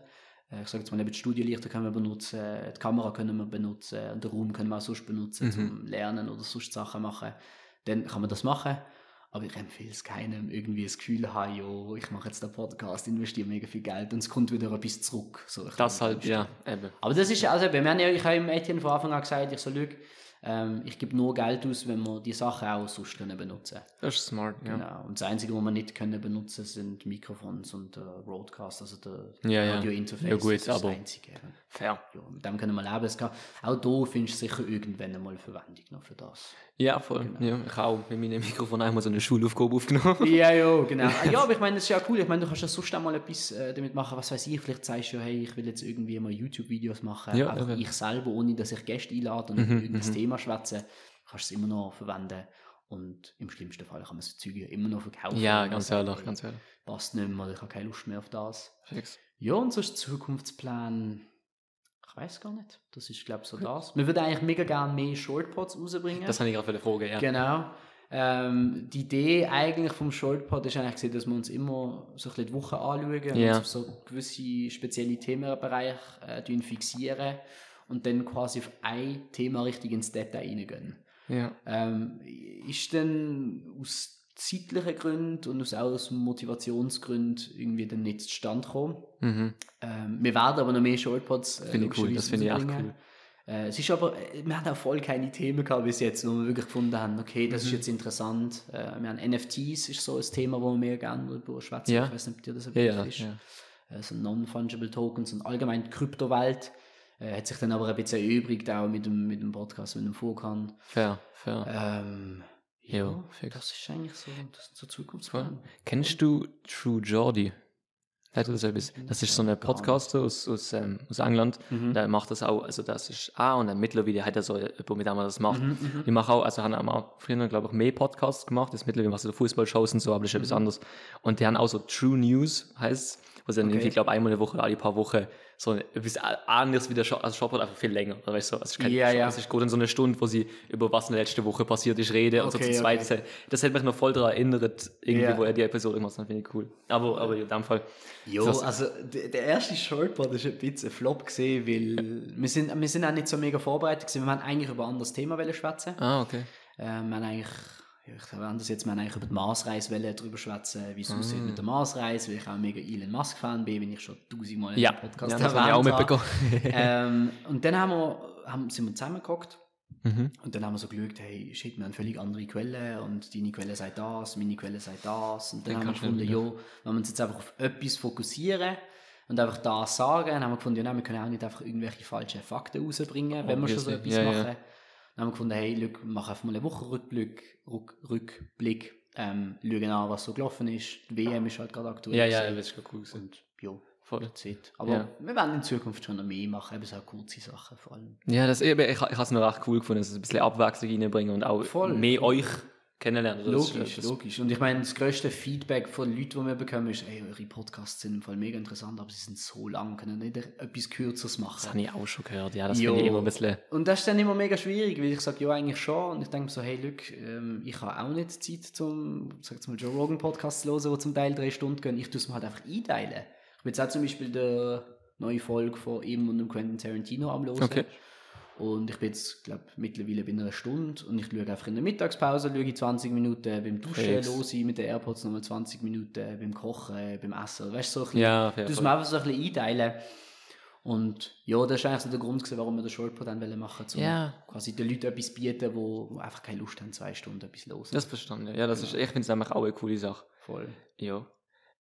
äh, ich sage jetzt mal, eben die Studiolichter können wir benutzen, die Kamera können wir benutzen, und den Raum können wir auch sonst benutzen, Mhm. zum Lernen oder sonst Sachen machen, dann kann man das machen. Aber ich empfehle es keinem, irgendwie das Gefühl haben, jo, ich mache jetzt den Podcast, investiere mega viel Geld und es kommt wieder etwas zurück. So, Das halt, ja, eben. aber das ist also, wir haben ja, ich habe im Etienne von Anfang an gesagt, ich so, schau, ähm, ich gebe nur Geld aus, wenn wir die Sachen auch sonst können benutzen Das ist smart, ja. Genau. Und das Einzige, was wir nicht können benutzen, sind Mikrofons und der Broadcast, also der Ja, ja. Radio-Interface. Ja, gut, das ist aber- das Einzige. Fair. Ja, mit dem können wir leben. Es kann, auch da findest du sicher irgendwann einmal Verwendung noch für das. Ja, voll. Ja, ich habe auch mit meinem Mikrofon einmal so eine Schulaufgabe aufgenommen. Ja, ja, genau. Ja, aber ich meine, das ist ja cool. Ich meine, du kannst ja sonst auch mal etwas äh, damit machen, was weiß ich. Vielleicht sagst du ja, hey, ich will jetzt irgendwie mal YouTube-Videos machen. Ja, einfach eben. ich selber, ohne dass ich Gäste einlade und über irgendein Thema schwätze, kannst du es immer noch verwenden. Und im schlimmsten Fall kann man das Zeug immer noch verkaufen. Ja, man ganz sagt, ehrlich, hey, ganz ehrlich. Passt nicht mehr, ich habe keine Lust mehr auf das. Fix. Ja, und sonst Zukunftsplan. Ich weiß gar nicht. Das ist, glaube ich, so das. Wir würden eigentlich mega gerne mehr Shortpods rausbringen. Das habe ich gerade fragen, ja. Genau. Ähm, die Idee eigentlich vom Shortpod ist eigentlich, gewesen, dass wir uns immer so ein bisschen die Woche anschauen Ja. und so gewisse spezielle Themenbereiche äh, fixieren und dann quasi auf ein Thema richtig ins Detail reingehen. Ja. Ähm, ist dann aus zeitlichen Gründen und aus, auch aus Motivationsgründen irgendwie dann nicht zustande gekommen. Mhm. Ähm, wir werden aber noch mehr Shortpods äh, Finde ich cool, das finde ich echt cool. Äh, es ist aber, äh, wir haben auch voll keine Themen gehabt bis jetzt, wo wir wirklich gefunden haben, okay, das ist Mhm. jetzt interessant. Äh, wir haben NFTs, ist so ein Thema, wo wir mehr gerne darüber schwätzen. Ja. Ich weiß nicht, ob dir das ein Ja, ist. ja. Äh, so Non-Fungible Tokens und allgemein Kryptowelt. Äh, hat sich dann aber ein bisschen erübrigt, auch mit dem, mit dem Podcast, mit dem Vorkan. Fair, fair. Ähm, ja, Jo, fix. das ist eigentlich so, das sind so. Zukunftspläne. Kennst du True Jordi? Das? Das ist so ein Podcaster aus, aus, ähm, aus England. Mhm. Der macht das auch, also das ist ah und dann mittlerweile hat er so jemand, mit dem er das macht. Mhm, Die machen auch, also haben auch früher, glaube ich, mehr Podcasts gemacht. Jetzt mittlerweile sie so Fußballshows und so, aber das ist etwas anderes. Und die haben auch so True News, heißt wo sie dann Okay. irgendwie, glaube einmal eine Woche oder alle paar Wochen so etwas anderes wie der Shop, also hat einfach viel länger. Weißt du, so. also ist kein, Ja, ja. Es ist gut in so eine Stunde, wo sie über was in der letzten Woche passiert ist, reden und so Okay, zu zweit. okay. Das, das hat mich noch voll daran erinnert, irgendwie, Ja. wo er die Episode gemacht hat, das finde ich cool. Aber, aber in dem Fall. Jo, Das- also der, erste Shortpod ist ein bisschen ein Flop gesehen, weil wir sind, wir sind auch nicht so mega vorbereitet gewesen. Wir haben eigentlich über ein anderes Thema schwätzen. Ah, okay. Äh, wir haben eigentlich, ich verwende das jetzt, wir haben eigentlich über die Marsreise drüber schwätzen, wie es aussieht mit der Marsreise, weil ich auch mega Elon Musk Fan bin, bin ich schon tausendmal in Ja, dem Podcast ja das habe ich auch erwähnt mitbekommen. ähm, und dann haben wir, haben, sind wir zusammengeguckt mhm. und dann haben wir so geschaut, hey, shit, wir haben völlig andere Quellen und deine Quelle sagt das, meine Quelle sagt das. Und dann Den haben wir gefunden, ja, wenn wir uns jetzt einfach auf etwas fokussieren und einfach das sagen, dann haben wir gefunden, ja, wir können auch nicht einfach irgendwelche falschen Fakten rausbringen, wenn wir schon so etwas ja, ja. Dann haben wir gefunden, hey, look, wir machen einfach mal einen Wochenrückblick, Rück, Rückblick, ähm, schauen an, was so gelaufen ist. Die WM ist halt gerade aktuell. Ja, ja, das ist cool. gewesen. Und ja, Voll. that's it. Aber Ja. wir werden in Zukunft schon noch mehr machen, eben so kurze Sachen vor allem. Ja, das, eben, ich, ich habe es noch recht cool gefunden, dass es ein bisschen Abwechslung reinbringen und auch Voll. mehr euch kennenlernen. Das ist- Logisch, das- logisch. Und ich meine, das größte Feedback von Leuten, die wir bekommen, ist, ey, eure Podcasts sind im Fall mega interessant, aber sie sind so lang, können nicht etwas Kürzeres Das machen. habe ich auch schon gehört, ja, das finde ich immer ein bisschen... Und das ist dann immer mega schwierig, weil ich sage, ja, eigentlich schon. Und ich denke mir so, hey, look, ähm, ich habe auch nicht Zeit zum, sag jetzt mal, Joe Rogan Podcast zu hören, wo zum Teil drei Stunden gehen. Ich tue es mir halt einfach einteilen. Ich bin jetzt auch zum Beispiel die neue Folge von ihm und dem Quentin Tarantino am Hören. Okay. Und ich bin jetzt, glaube mittlerweile bei einer Stunde und ich schaue einfach in der Mittagspause, schaue ich 20 Minuten beim Duschen Fix. los mit den AirPods, nochmal 20 Minuten beim Kochen, beim Essen. Weißt du, so ein bisschen, Ja, einfach so ein bisschen einteilen. Und ja, das ist eigentlich so der Grund, gewesen, warum wir den Shortpod dann wollen machen um Ja. quasi den Leuten etwas bieten, wo, wo einfach keine Lust haben, zwei Stunden etwas los. Das verstanden, ja. das ist, ich finde es nämlich auch eine coole Sache. voll. Ja.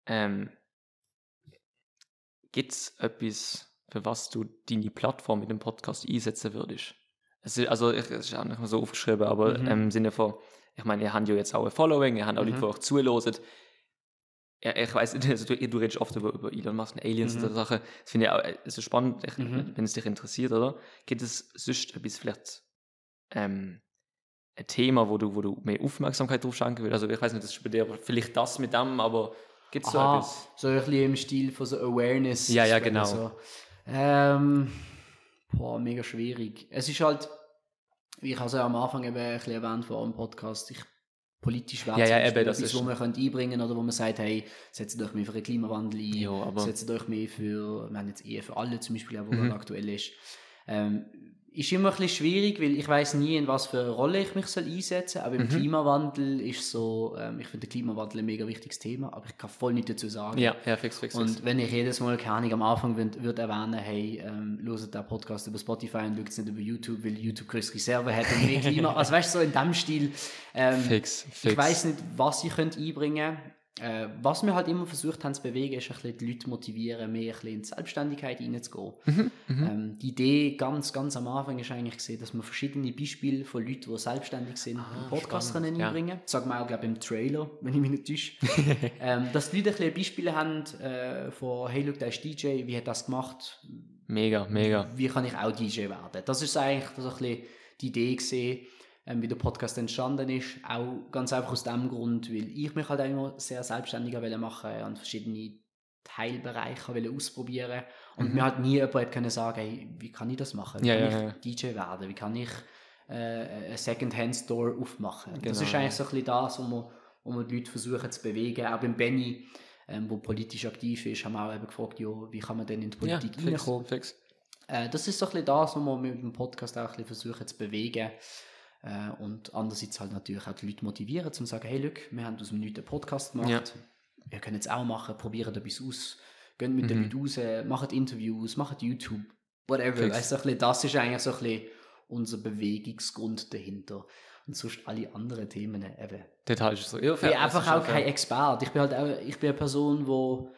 Ähm, Gibt es etwas, für was du deine Plattform mit dem Podcast einsetzen würdest? Es ist, also, ich, es ist auch nicht mal so aufgeschrieben, aber Mhm. ähm, im Sinne von, ich meine, ihr habt ja jetzt auch ein Following, ihr habt auch Mhm. Leute, die euch zuhören. Ja, ich weiß, also, du, du redest oft über, über Elon Musk und Aliens Mhm. und so Sachen. Das finde ich auch ist spannend, ich, Mhm. wenn es dich interessiert, oder? Gibt es sonst etwas vielleicht ähm, ein Thema, wo du, wo du mehr Aufmerksamkeit drauf schenken willst? Also ich weiß nicht, das ist bei dir aber vielleicht das mit dem, aber gibt es so etwas? so ein bisschen im Stil von so Awareness. Ja, ja, genau. So. Ähm, boah, mega schwierig. Es ist halt, wie ich also am Anfang eben ein bisschen erwähnt vor dem Podcast, ich politisch Ja, ja, ist eben, etwas, ist- wo man könnte einbringen oder wo man sagt, hey, setzt euch mehr für den Klimawandel ein, Ja, aber- setzt euch mehr für, wir haben jetzt eher für alle zum Beispiel, wo Mhm. aktuell ist. Ähm, ist immer ein bisschen schwierig, weil ich weiß nie, in was für eine Rolle ich mich soll einsetzen soll. Aber im Mhm. Klimawandel ist so, ähm, ich finde den Klimawandel ein mega wichtiges Thema, aber ich kann voll nichts dazu sagen. Ja, ja, fix, fix, fix. Und wenn ich jedes Mal, keine Ahnung, am Anfang würde würd erwähnen, hey, ähm, hört den Podcast über Spotify und schaut es nicht über YouTube, weil YouTube größere Server hat und mehr Klima. also weißt du, so in dem Stil. Ähm, Fix, fix. ich weiß nicht, was ich könnte einbringen könnte. Äh, was wir halt immer versucht haben zu bewegen, ist ein bisschen die Leute motivieren, mehr ein bisschen in die Selbstständigkeit reinzugehen. Mhm, Ähm, die Idee ganz, ganz am Anfang ist eigentlich gesehen, dass wir verschiedene Beispiele von Leuten, die selbstständig sind, im Podcast können Ah, ja. einbringen. Das sagen wir auch, glaube im Trailer, wenn ich mich nicht täusche. ähm, dass die Leute ein bisschen Beispiele haben äh, von, hey, look, der ist DJ, wie hat das gemacht? Mega, mega. Wie kann ich auch DJ werden? Das ist eigentlich so ein bisschen die Idee gesehen, ähm, wie der Podcast entstanden ist. Auch ganz einfach aus dem Grund, weil ich mich halt auch immer sehr selbstständiger wollte machen und verschiedene Teilbereiche wollte ausprobieren und mir halt nie jemand hat können sagen, hey, wie kann ich das machen? Wie Ja, kann ja, ich DJ werden? Wie kann ich äh, einen Secondhand-Store aufmachen? das Genau, ist eigentlich so ein bisschen das, wo wir, wo wir die Leute versuchen zu bewegen. Auch beim Benny, ähm, wo politisch aktiv ist, haben wir auch eben gefragt, ja, wie kann man denn in die Ja, Politik fix, reinkommen? fix. Äh, das ist so ein bisschen das, was wir mit dem Podcast auch ein bisschen versuchen zu bewegen. Äh, und andererseits halt natürlich auch die Leute motivieren, zum zu sagen, hey, look, wir haben aus dem Nichts einen Podcast gemacht. Ja. Ihr könnt es auch machen, probiert etwas aus, geht mit Mhm. den Leuten raus, macht Interviews, macht YouTube, whatever. Fix. Weißt so ein bisschen, das ist eigentlich so ein bisschen unser Bewegungsgrund dahinter. Und sonst alle anderen Themen eben. Detail ist so. Ich bin einfach auch kein Experte. Ich bin halt auch, ich bin eine Person, wo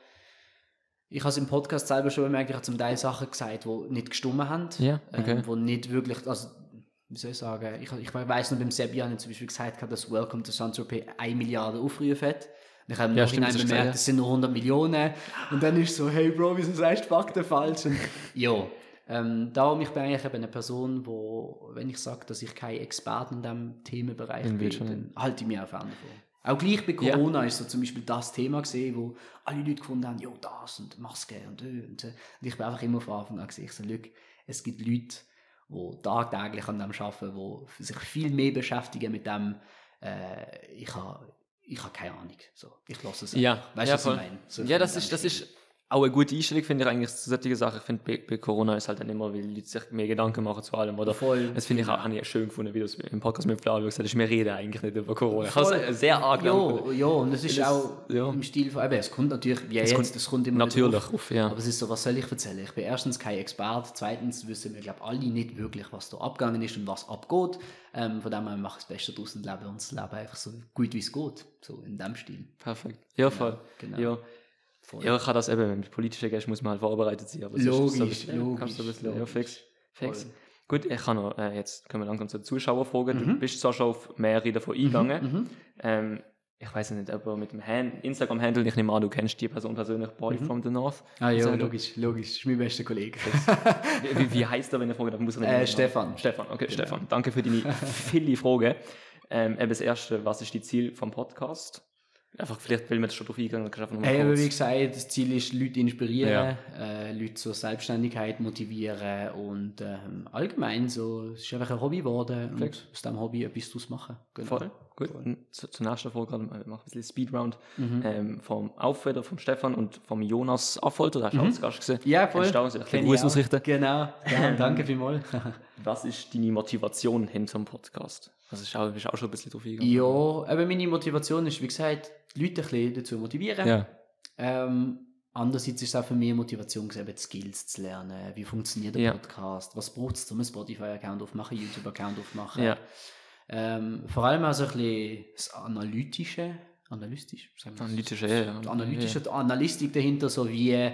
ich habe es im Podcast selber schon bemerkt, ich habe zum Teil Sachen gesagt, die nicht gestummen haben. Ja, okay. Ähm, wo nicht wirklich, also, wie soll ich sagen, ich, ich weiss noch beim Sebi habe ich zum Beispiel gesagt, dass Welcome to Saint-Tropez 1 Milliarde Aufrufe hat. Und ich habe Ja, stimmt, Nachhinein das du bemerkt, es sind nur 100 Millionen. Und dann ist so, hey Bro, wieso sagst du Fakten falsch? Und, ja, ähm, darum, ich bin eigentlich eben eine Person, wo, wenn ich sage, dass ich kein Experte in diesem Themenbereich bin, du dann halte ich mich fern davon. Auch gleich bei Ja. Corona ist so zum Beispiel das Thema gesehen, wo alle Leute gefunden haben, ja das und Maske und, äh, und, äh. und ich bin einfach immer von Anfang an gesehen, ich so, look, es gibt Leute, die tagtäglich an dem arbeiten, die sich viel mehr beschäftigen mit dem, äh, ich habe ich habe keine Ahnung. So, ich lasse es Ja, einfach. Weißt du, ja, was voll. ich meine? So Ja, das ist, das ist auch eine gute Einstellung, finde ich eigentlich zu solchen Sachen. Ich finde, bei, bei Corona ist halt dann immer, weil die Leute sich mehr Gedanken machen zu allem. Oder Voll. Das finde ich auch, habe ich schön gefunden, wie du es im Podcast mit Flavio gesagt hast. Wir reden eigentlich nicht über Corona. Ich habe Voll. es sehr arg Ja, ja, und es ist Das- auch ja. im Stil von, eben, es kommt natürlich, wie Es jetzt, kommt es kommt immer natürlich auf. auf, ja. Aber es ist so, was soll ich erzählen? Ich bin erstens kein Experte, zweitens wissen wir, glaube alle nicht wirklich, was da abgegangen ist und was abgeht. Ähm, von dem her mache ich das Beste daraus und lebe uns Leben einfach so gut wie es geht. So in dem Stil. Perfekt. Ja, voll. genau. Ja. Voll. ja, ich kann das eben, mit politischen Gästen muss man halt vorbereitet sein. Aber Logisch, so bisschen- ja, logisch, kannst du ein bisschen, ja, logisch. fix. fix. Voll. Gut, ich kann noch, äh, jetzt können wir langsam zu den Zuschauern fragen. Mhm. Du bist zwar schon auf mehrere davon eingegangen. Ähm, ich weiß nicht, aber mit dem Hand Instagram-Handle, ich nehme an, du kennst die Person persönlich, Boy from the North. Ah ja, Also, logisch, logisch. Ist mein bester Kollege. Wie, wie, wie heißt er, wenn ich frage, dann muss er Äh, Stefan. Stefan, okay, Stefan. Danke für deine viele Fragen. Ähm, eben das erste, was ist die Ziel vom Podcast? Einfach, vielleicht will man das schon drauf einfach nochmal Hey, aber wie gesagt, das Ziel ist, Leute inspirieren, Ja. äh, Leute zur Selbstständigkeit motivieren und ähm, allgemein so, es ist einfach ein Hobby geworden und Fix. aus diesem Hobby etwas daraus machen. Genau. Voll, gut. Und Zu, zur nächsten Frage, gerade mal, wir machen ein bisschen Speedround. Mhm. Ähm, vom Aufweder, vom Stefan und vom Jonas Affolter, da hast du auch als Gast gesehen. Mhm. Ja, voll. Kenn ich Gruß auch. ausrichten. Genau, ja, danke vielmals. Was ist deine Motivation hinterm Podcast? Das ist auch, bist auch schon ein bisschen drauf eingegangen. ja, aber meine Motivation ist, wie gesagt, die Leute ein bisschen dazu motivieren. Ja. Ähm, andererseits ist es auch für mich Motivation, gewesen, eben die Skills zu lernen. Wie funktioniert der Ja. Podcast? Was braucht es, um einen Spotify-Account aufmachen, YouTube-Account aufmachen? Ja. Ähm, vor allem auch so ein bisschen das Analytische. Analytisch? Sagen wir das? Analytische, ja, ja. Die analytische die Analystik dahinter, so wie,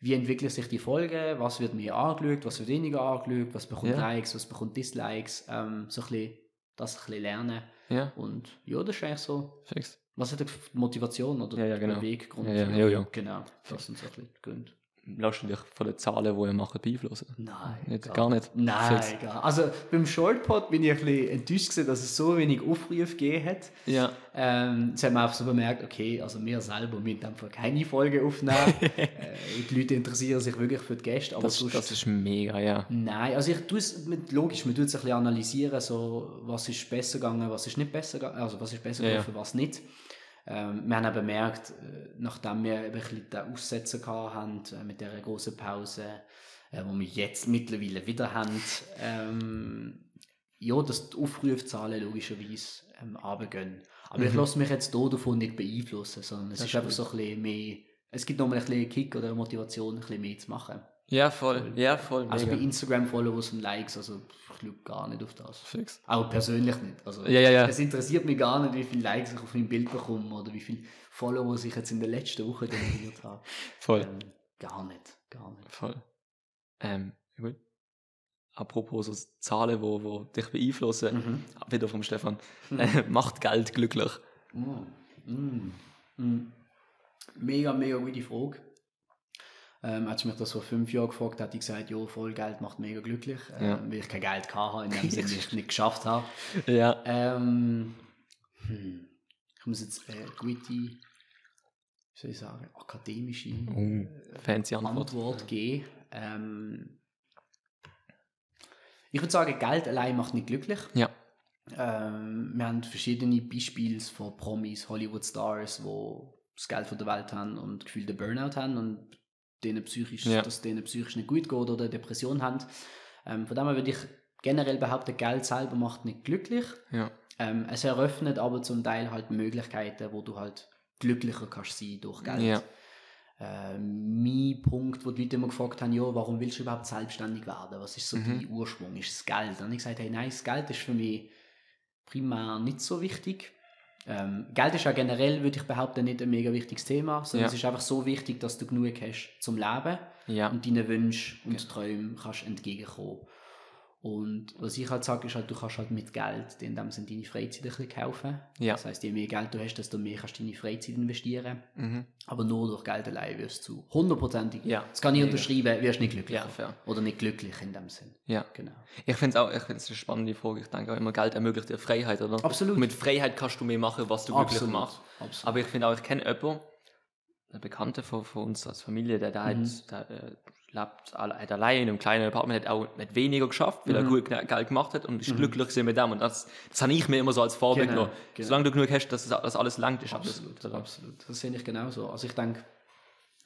wie entwickelt sich die Folge, was wird mehr angeschaut, was wird weniger angeschaut, was bekommt Ja. Likes, was bekommt Dislikes, ähm, so ein bisschen, das ein bisschen lernen. Ja, Und ja, das ist eigentlich so, fix. was hat die Motivation oder Ja, ja, genau. der Weggrund? Ja, ja, ja, ja. Genau, das sind so ein bisschen die Gründe. Dich von den Zahlen, die ihr macht, beeinflussen? Nein, Nicht, gar nicht? Nein, gar. Also beim Shortpod bin ich ein bisschen enttäuscht gewesen, dass es so wenig Aufrufe gegeben hat. Ja. Ähm, jetzt haben wir einfach so bemerkt, okay, also wir selber müssen einfach keine Folge aufnehmen. äh, die Leute interessieren sich wirklich für die Gäste, aber Das, sonst... das ist mega, ja. Nein, also ich tue es logisch, man tut es ein bisschen analysieren, so, was ist besser gegangen, was ist nicht besser gegangen, also was ist besser Ja, gelaufen, was nicht. Ähm, wir haben auch bemerkt, äh, nachdem wir ein bisschen den Aussetzer haben, äh, mit dieser großen Pause, äh, wo wir jetzt mittlerweile wieder haben, ähm, ja, dass die Aufrufzahlen logischerweise ähm, runtergehen. Aber ich lasse mich jetzt hier davon nicht beeinflussen, sondern es Das ist ist einfach so ein bisschen mehr, es gibt nochmal ein bisschen Kick oder Motivation, ein bisschen mehr zu machen. Ja, voll. Ja, voll. Also bei mega. Instagram-Followers und Likes, also ich schaue gar nicht auf das. Fix. Auch persönlich nicht. Also, Ja, ja, ja. Es interessiert mich gar nicht, wie viele Likes ich auf mein Bild bekomme oder wie viele Follower ich jetzt in der letzten Woche generiert habe. Voll. Ähm, gar nicht, gar nicht. Voll. Ähm, gut. Apropos so Zahlen, wo, wo dich beeinflussen, Mhm. wieder vom Stefan. Äh, macht Geld glücklich. Oh. Mm. Mm. Mega, mega gute Frage. Ähm, ich mich das vor fünf Jahren gefragt hätte ich gesagt, ja, voll Geld macht mega glücklich, ähm, Ja. weil ich kein Geld hatte, in dem Sinne, ich es nicht geschafft habe. Ja. Ähm, hm. Ich muss jetzt äh, gute, wie soll ich sagen, akademische Oh, fancy Antwort. Antwort geben. Ähm, ich würde sagen, Geld allein macht nicht glücklich. Ja. Ähm, wir haben verschiedene Beispiele von Promis, Hollywood-Stars, die das Geld von der Welt haben und gefühlt den Burnout haben und denen psychisch, Ja. dass denen psychisch nicht gut geht oder Depression haben. Ähm, von dem her würde ich generell behaupten, Geld selber macht nicht glücklich. Ja. Ähm, es eröffnet aber zum Teil halt Möglichkeiten, wo du halt glücklicher kannst sein durch Geld. Ja. Äh, mein Punkt, wo die Leute immer gefragt haben, ja, warum willst du überhaupt selbstständig werden? Was ist so Mhm. dein Ursprung? Ist das Geld? Dann habe ich gesagt, hey, nein, das Geld ist für mich primär nicht so wichtig. Ähm, Geld ist ja generell, würde ich behaupten, nicht ein mega wichtiges Thema, sondern Ja. es ist einfach so wichtig, dass du genug hast zum Leben Ja. und deinen Wünschen und Träumen kannst entgegenkommen. Und was ich halt sage, ist halt, du kannst halt mit Geld in dem Sinne deine Freizeit ein bisschen kaufen. Ja. Das heißt, je mehr Geld du hast, desto mehr kannst du deine Freizeit investieren. Mhm. Aber nur durch Geld allein wirst du hundertprozentig, Ja. das kann ich unterschreiben, wirst nicht glücklich. Ja. Oder nicht glücklich in dem Sinn. Ja. Genau. Ich finde es auch ich find's eine spannende Frage. Ich denke auch immer, Geld ermöglicht dir Freiheit, oder? Absolut. Und mit Freiheit kannst du mehr machen, was du glücklich Absolut. machst. Absolut. Aber ich finde auch, ich kenne jemanden, einen Bekannten von, von uns als Familie, der, der, Mhm. hat, der äh, lebt allein in einem kleinen Apartment, hat auch nicht weniger geschafft, weil er Mhm. gut Geld gemacht hat und ist glücklich gewesen mit dem. Und das, das habe ich mir immer so als Vorbild Genau, genommen. genau. Solange du genug hast, dass das, alles langt, ist absolut, oder? absolut. Das sehe ich genauso. Also ich denke,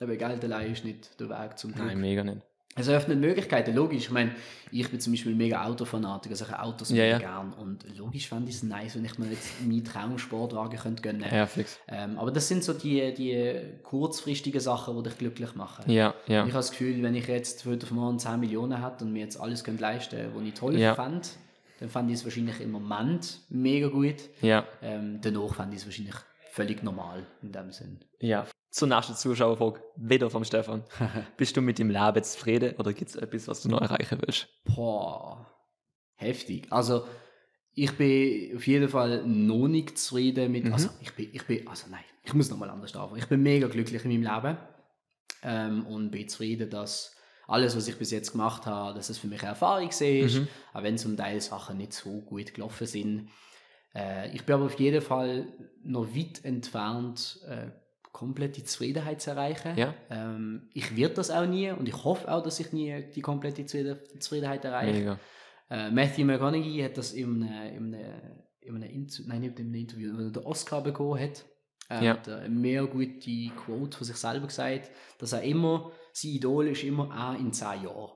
eben Geld allein ist nicht der Weg zum Glück. Nein, mega nicht. Es eröffnet Möglichkeiten, logisch. Ich meine, ich bin zum Beispiel mega Autofanatiker, also ich Autos Ja, ja. gern. Und logisch fände ich es nice, wenn ich mir jetzt meinen Traumsportwagen könnte gönnen Ja, fix. ähm, Aber das sind so die, die kurzfristigen Sachen, die dich glücklich machen. Ja, ja. Und ich habe das Gefühl, wenn ich jetzt heute auf morgen 10 Millionen hätte und mir jetzt alles könnte leisten könnte, was ich toll Ja. fände, dann fände ich es wahrscheinlich im Moment mega gut. Ja, Ähm, danach fände ich es wahrscheinlich völlig normal in dem Sinn. ja. Zur nächsten Zuschauerfrage, wieder vom Stefan. Bist du mit dem Leben zufrieden oder gibt es etwas, was du noch erreichen willst? Boah, heftig. Also, ich bin auf jeden Fall noch nicht zufrieden mit. Mhm. Also, ich bin, ich bin, also nein, ich muss nochmal anders anfangen. Ich bin mega glücklich in meinem Leben ähm, und bin zufrieden, dass alles, was ich bis jetzt gemacht habe, dass es für mich eine Erfahrung ist, Mhm. auch wenn zum Teil Sachen nicht so gut gelaufen sind. Äh, ich bin aber auf jeden Fall noch weit entfernt, äh, komplette Zufriedenheit zu erreichen. Ja. Ähm, ich werde das auch nie und ich hoffe auch, dass ich nie die komplette Zufrieden- Zufriedenheit erreiche. Äh, Matthew McConaughey hat das in einem, in einem, in einem, Inter nein, nicht in einem Interview, wenn er den Oscar bekommen hat. Er Ja. hat eine mehr gute Quote von sich selber gesagt, dass er immer, sein Idol ist immer auch in zehn Jahren.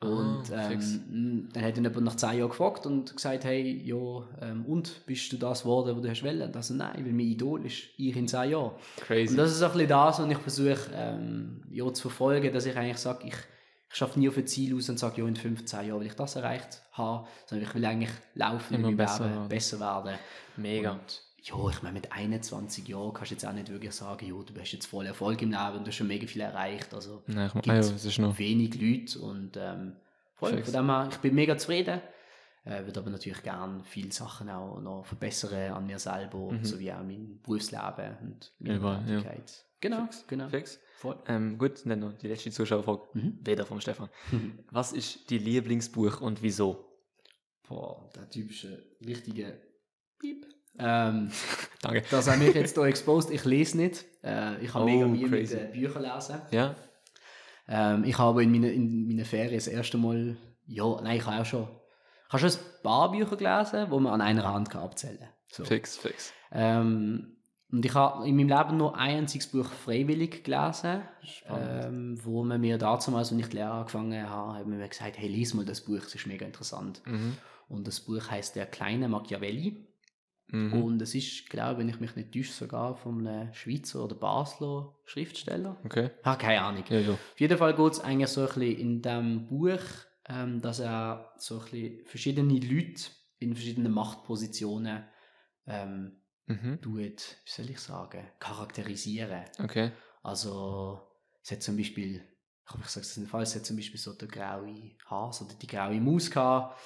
Und Ah, ähm, dann hat ihn jemand nach zehn Jahren gefragt und gesagt, hey, ja, ähm, und, bist du das geworden, was du hast wollen? Und er so, nein, weil mein Idol ist ich in zehn Jahren. Crazy. Und das ist auch ein bisschen das, was ich versuche ähm, ja, zu verfolgen, dass ich eigentlich sage, ich, ich schaffe nie auf ein Ziel aus und sage, ja, in 15 Jahren will ich das erreicht haben, sondern ich will eigentlich laufen, Immer in meinem besser Leben, werden. besser werden. Mega. Und ja, ich meine, mit 21 Jahren kannst du jetzt auch nicht wirklich sagen, ja, du hast jetzt voll Erfolg im Leben und du hast schon mega viel erreicht. Also Nein, ich meine, ah, ja, es ist noch. wenig Leute und ähm, voll, von dem her, ich bin mega zufrieden. Äh, würde aber natürlich gerne viele Sachen auch noch verbessern an mir selber, Mhm. sowie auch mein Berufsleben und meine Überall, ja. Genau, Fix. genau. Fix. Voll. Ähm, gut, dann noch die letzte Zuschauerfrage. Mhm. Wieder vom Stefan. Was ist die Lieblingsbuch und wieso? Boah, der typische, richtige Piep. Ähm, Danke. das haben mich jetzt hier exposed. Ich lese nicht. Äh, ich habe Oh, mega Mühe mit äh, Büchern lesen. Ja? Ähm, ich habe in meinen, in meinen Ferien das erste Mal, ja, nein, ich habe auch schon, ich habe schon ein paar Bücher gelesen, die man an einer Hand kann abzählen kann. So. Fix, fix. Ähm, Und ich habe in meinem Leben nur ein einziges Buch freiwillig gelesen, ähm, wo man mir damals, als ich die Lehre angefangen habe, haben mir gesagt, hey, lies mal das Buch, das ist mega interessant. Mhm. Und das Buch heißt Der kleine Machiavelli. Mhm. Und es ist, glaube ich, wenn ich mich nicht täusche, sogar von einem Schweizer oder Basler Schriftsteller. Okay. Ah, keine Ahnung. Ja, ja. Auf jeden Fall geht es eigentlich so ein bisschen in diesem Buch, ähm, dass er so ein bisschen verschiedene Leute in verschiedenen Machtpositionen ähm, Mhm. tut, wie soll ich sagen, charakterisieren. Okay. Also, es hat zum Beispiel, ich hoffe, ich sage es nicht falsch, es hat zum Beispiel so der graue Hase oder die graue Maus gehabt.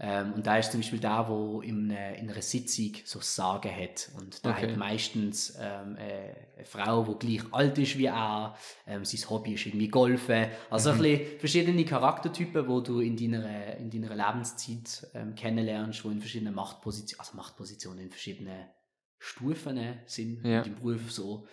Ähm, und da ist zum Beispiel der, der in, einer- in einer Sitzung so Sagen hat. Und da Okay. hat meistens ähm, äh, eine Frau, die gleich alt ist wie er. Ähm, sein Hobby ist irgendwie Golfen. Also Mhm. ein bisschen verschiedene Charaktertypen, die du in deiner, in deiner Lebenszeit ähm, kennenlernst, die in verschiedenen Machtpositionen, also Machtpositionen in verschiedenen Stufen sind, Ja. im Beruf so.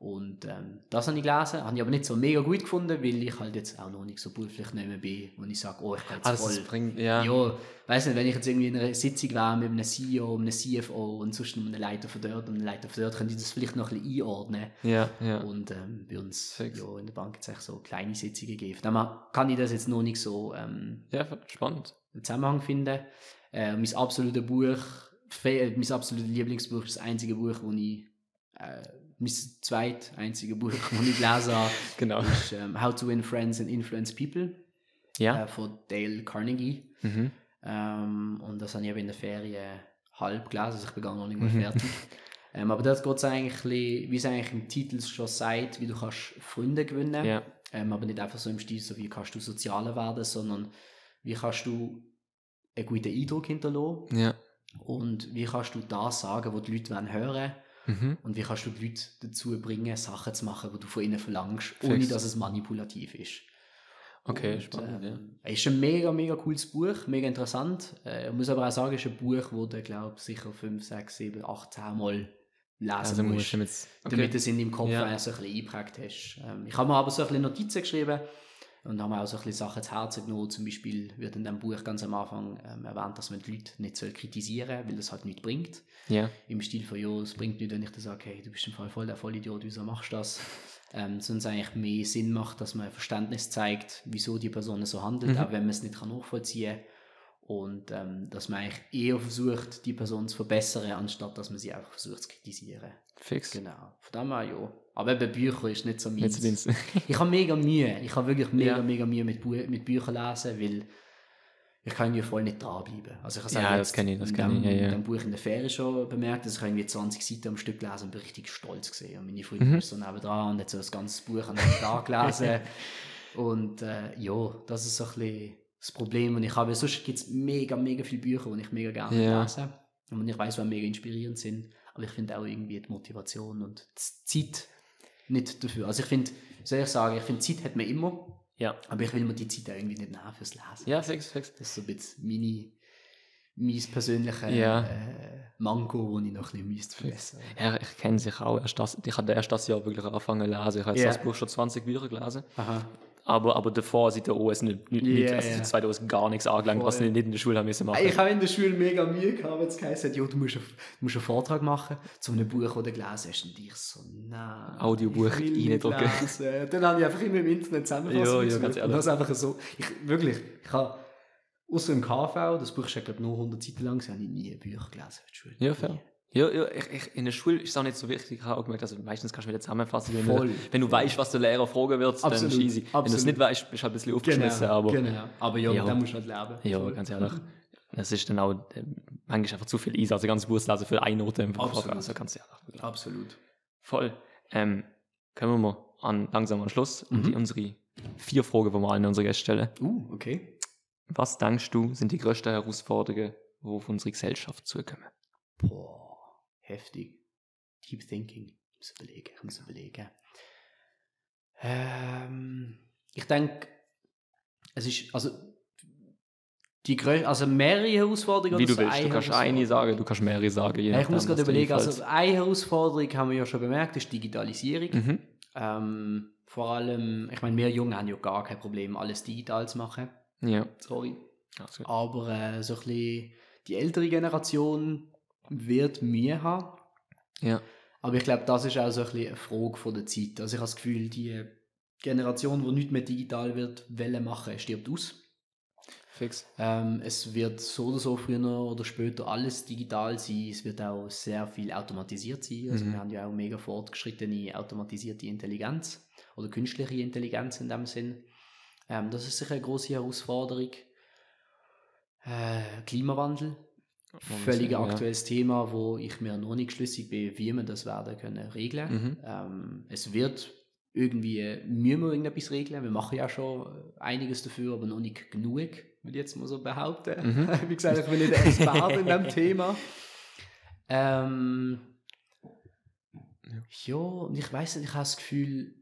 Und ähm, das habe ich gelesen, habe ich aber nicht so mega gut gefunden, weil ich halt jetzt auch noch nicht so beruflich nicht mehr bin, wo ich sage, oh, ich kann jetzt das voll... ist bringt, ja. Ja, weiß nicht, wenn ich jetzt irgendwie in einer Sitzung wäre mit einem CEO, einem CFO und sonst noch einem Leiter von dort und einem Leiter von dort, könnte ich das vielleicht noch ein bisschen einordnen. Ja, ja. Und ähm, bei uns Fix. ja, in der Bank es echt so kleine Sitzungen dem her kann ich das jetzt noch nicht so ähm, Ja, spannend. Zusammenhang finden. Äh, mein absolutes Buch, mein absolutes Lieblingsbuch ist das einzige Buch, wo ich, äh, mein zweit einzige Buch, das ich gelesen habe, Genau. ist ähm, How to Win Friends and Influence People Ja. äh, von Dale Carnegie. Mhm. Ähm, und das habe ich eben in der Ferien halb gelesen, also ich bin gar noch nicht mal Mhm. fertig. ähm, aber das geht es eigentlich, wie es eigentlich im Titel schon sagt, wie du kannst Freunde gewinnen Ja. ähm, aber nicht einfach so im Stil, so wie kannst du sozialer werden, sondern wie kannst du einen guten Eindruck hinterlassen Ja. und wie kannst du das sagen, was die Leute wollen hören Mhm. und wie kannst du die Leute dazu bringen, Sachen zu machen, die du von ihnen verlangst, ohne Fix. dass es manipulativ ist. Okay, Und, spannend, ja. ähm, Es ist ein mega, mega cooles Buch, mega interessant. Äh, ich muss aber auch sagen, es ist ein Buch, wo du, glaube ich, sicher 5, 6, 7, 8, 10 Mal lesen Also musst musst, du jetzt. damit du es in deinem Kopf Ja. ja. so ein bisschen eingeprägt hast. Ähm, ich habe mir aber so ein bisschen Notizen geschrieben und habe mir auch so ein bisschen Sachen zu Herzen genommen. Zum Beispiel wird in dem Buch ganz am Anfang ähm, erwähnt, dass man die Leute nicht soll kritisieren soll, weil das halt nichts bringt. Ja. Im Stil von, ja, es bringt nichts, wenn ich dir sage, hey, du bist im Fall voll der Vollidiot, wieso machst du das? Ähm, sondern es eigentlich mehr Sinn macht, dass man ein Verständnis zeigt, wieso die Person so handelt, Mhm. auch wenn man es nicht kann nachvollziehen kann. Und ähm, dass man eigentlich eher versucht, die Person zu verbessern, anstatt dass man sie einfach versucht zu kritisieren. Fix. Genau. Von dem her, ja. Aber eben Bücher ist nicht so meins. Bin's. Ich habe mega Mühe. Ich habe wirklich mega, Ja. mega Mühe mit, Bu mit Büchern lesen, weil ich kann irgendwie voll nicht dranbleiben. Also ich habe Ja, das jetzt kenn ich, das in kenn ich, ja, ja. dem Buch in der Ferien schon bemerkt, dass ich irgendwie 20 Seiten am Stück gelesen und bin richtig stolz gesehen. Und meine Freundin Mhm. ist so nebendran und hat so das ganze Buch an einem Tag gelesen. und äh, ja, das ist so ein bisschen das Problem, und ich habe. Sonst gibt es mega, mega viele Bücher, die ich mega gerne Ja. lese. Und ich weiß, die mega inspirierend sind. Aber ich finde auch irgendwie die Motivation und die Zeit nicht dafür. Also ich finde, soll ich sagen, ich finde, Zeit hat man immer, Ja. aber ich will mir die Zeit auch irgendwie nicht nehmen fürs Lesen. Ja, fix, fix. Das ist so ein bisschen meine, mein persönliches Ja. äh, Manko, das ich noch ein bisschen verbessern Ja, ich kenne sich auch. Erst das, ich habe erst das Jahr wirklich angefangen zu lesen. Ich habe Ja. das Buch schon 20 Bücher gelesen. Aha. Aber, aber davor sieht der OS nicht, nicht, nicht also die zweite OS gar nichts angelangt, was ich nicht in der Schule haben müssen machen. Ich habe in der Schule mega Mühe gehabt, wenn es geheißen hat, du musst, einen, du musst einen Vortrag machen zu einem Buch, das du gelesen hast. Und ich so, nein. Audiobuch reindrücken. Dann habe ich einfach immer im Internet zusammenfassen Ja, ja, ganz Und ehrlich. das einfach so, ich, wirklich, ich habe, außer im KV, das Buch ist glaube ich, nur 100 Seiten lang, habe ich nie Bücher gelesen in der Schule. Ja, fair. Nie. Ja, ja ich, ich, in der Schule ist es auch nicht so wichtig. Ich habe auch gemerkt, also meistens kannst du wieder zusammenfassen. Wenn, Voll. du, wenn du weißt, was der Lehrer fragen wird, dann ist Absolut, easy. Wenn du es absolut. nicht weißt, bist du halt ein bisschen aufgeschmissen. Genau, aber genau. Aber ja, Ja. da musst du halt lernen. ja, ganz ehrlich. Das ist dann auch äh, manchmal einfach zu viel easy. Also ganz Buch lesen für eine Note im. Absolut. Also ganz ehrlich. Absolut. Voll. Ähm, können wir mal an, langsam an Schluss Mhm. und die, unsere vier Fragen, die wir allen unsere Gäste stellen. Uh, okay. Was denkst du, sind die größten Herausforderungen, die auf unsere Gesellschaft zukommen? Boah, heftig. Deep Thinking. Ich muss überlegen, ich muss überlegen. Ähm, ich denke, es ist, also, die größte, also mehrere Herausforderungen Wie du willst. Du kannst eine sagen, du kannst mehrere sagen. ich muss gerade überlegen, also eine Herausforderung haben wir ja schon bemerkt, ist Digitalisierung. Mhm. Ähm, vor allem, ich meine, wir Jungen haben ja gar kein Problem, alles digital zu machen. Ja. Sorry. Aber äh, so ein bisschen die ältere Generation wird Mühe haben. Ja. Aber ich glaube, das ist auch so ein bisschen eine Frage von der Zeit. Also ich habe das Gefühl, die Generation, die nicht mehr digital wird, Welle machen, stirbt aus. Fix. Ähm, es wird so oder so früher oder später alles digital sein. Es wird auch sehr viel automatisiert sein. Also Mhm. wir haben ja auch mega fortgeschrittene automatisierte Intelligenz oder künstliche Intelligenz in dem Sinn. Ähm, das ist sicher eine große Herausforderung. Äh, Klimawandel, völlig Ja. aktuelles Thema, wo ich mir noch nicht schlüssig bin, wie wir das werden können regeln. Mhm. Ähm, es wird irgendwie, müssen wir irgendetwas regeln. Wir machen ja schon einiges dafür, aber noch nicht genug, will ich jetzt mal so behaupten. Mhm. Wie gesagt, ich bin nicht der Experte in dem Thema. Ähm, ja, und ich weiß nicht, ich habe das Gefühl,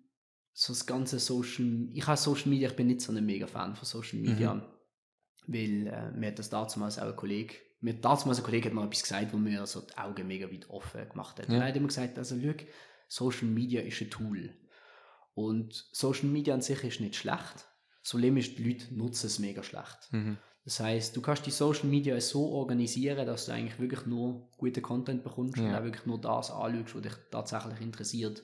so das ganze Social, ich habe Social Media, ich bin nicht so ein mega Fan von Social Media, Mhm. weil äh, mir hat das damals auch ein Kollege, mir hat damals ein Kollege hat mal etwas gesagt, wo mir so die Augen mega weit offen gemacht hat. Ja. Er hat immer gesagt, also schau, Social Media ist ein Tool und Social Media an sich ist nicht schlecht, das Problem ist, die Leute nutzen es mega schlecht. Mhm. Das heißt, du kannst die Social Media so organisieren, dass du eigentlich wirklich nur guten Content bekommst und Ja. auch wirklich nur das anschaust, was dich tatsächlich interessiert.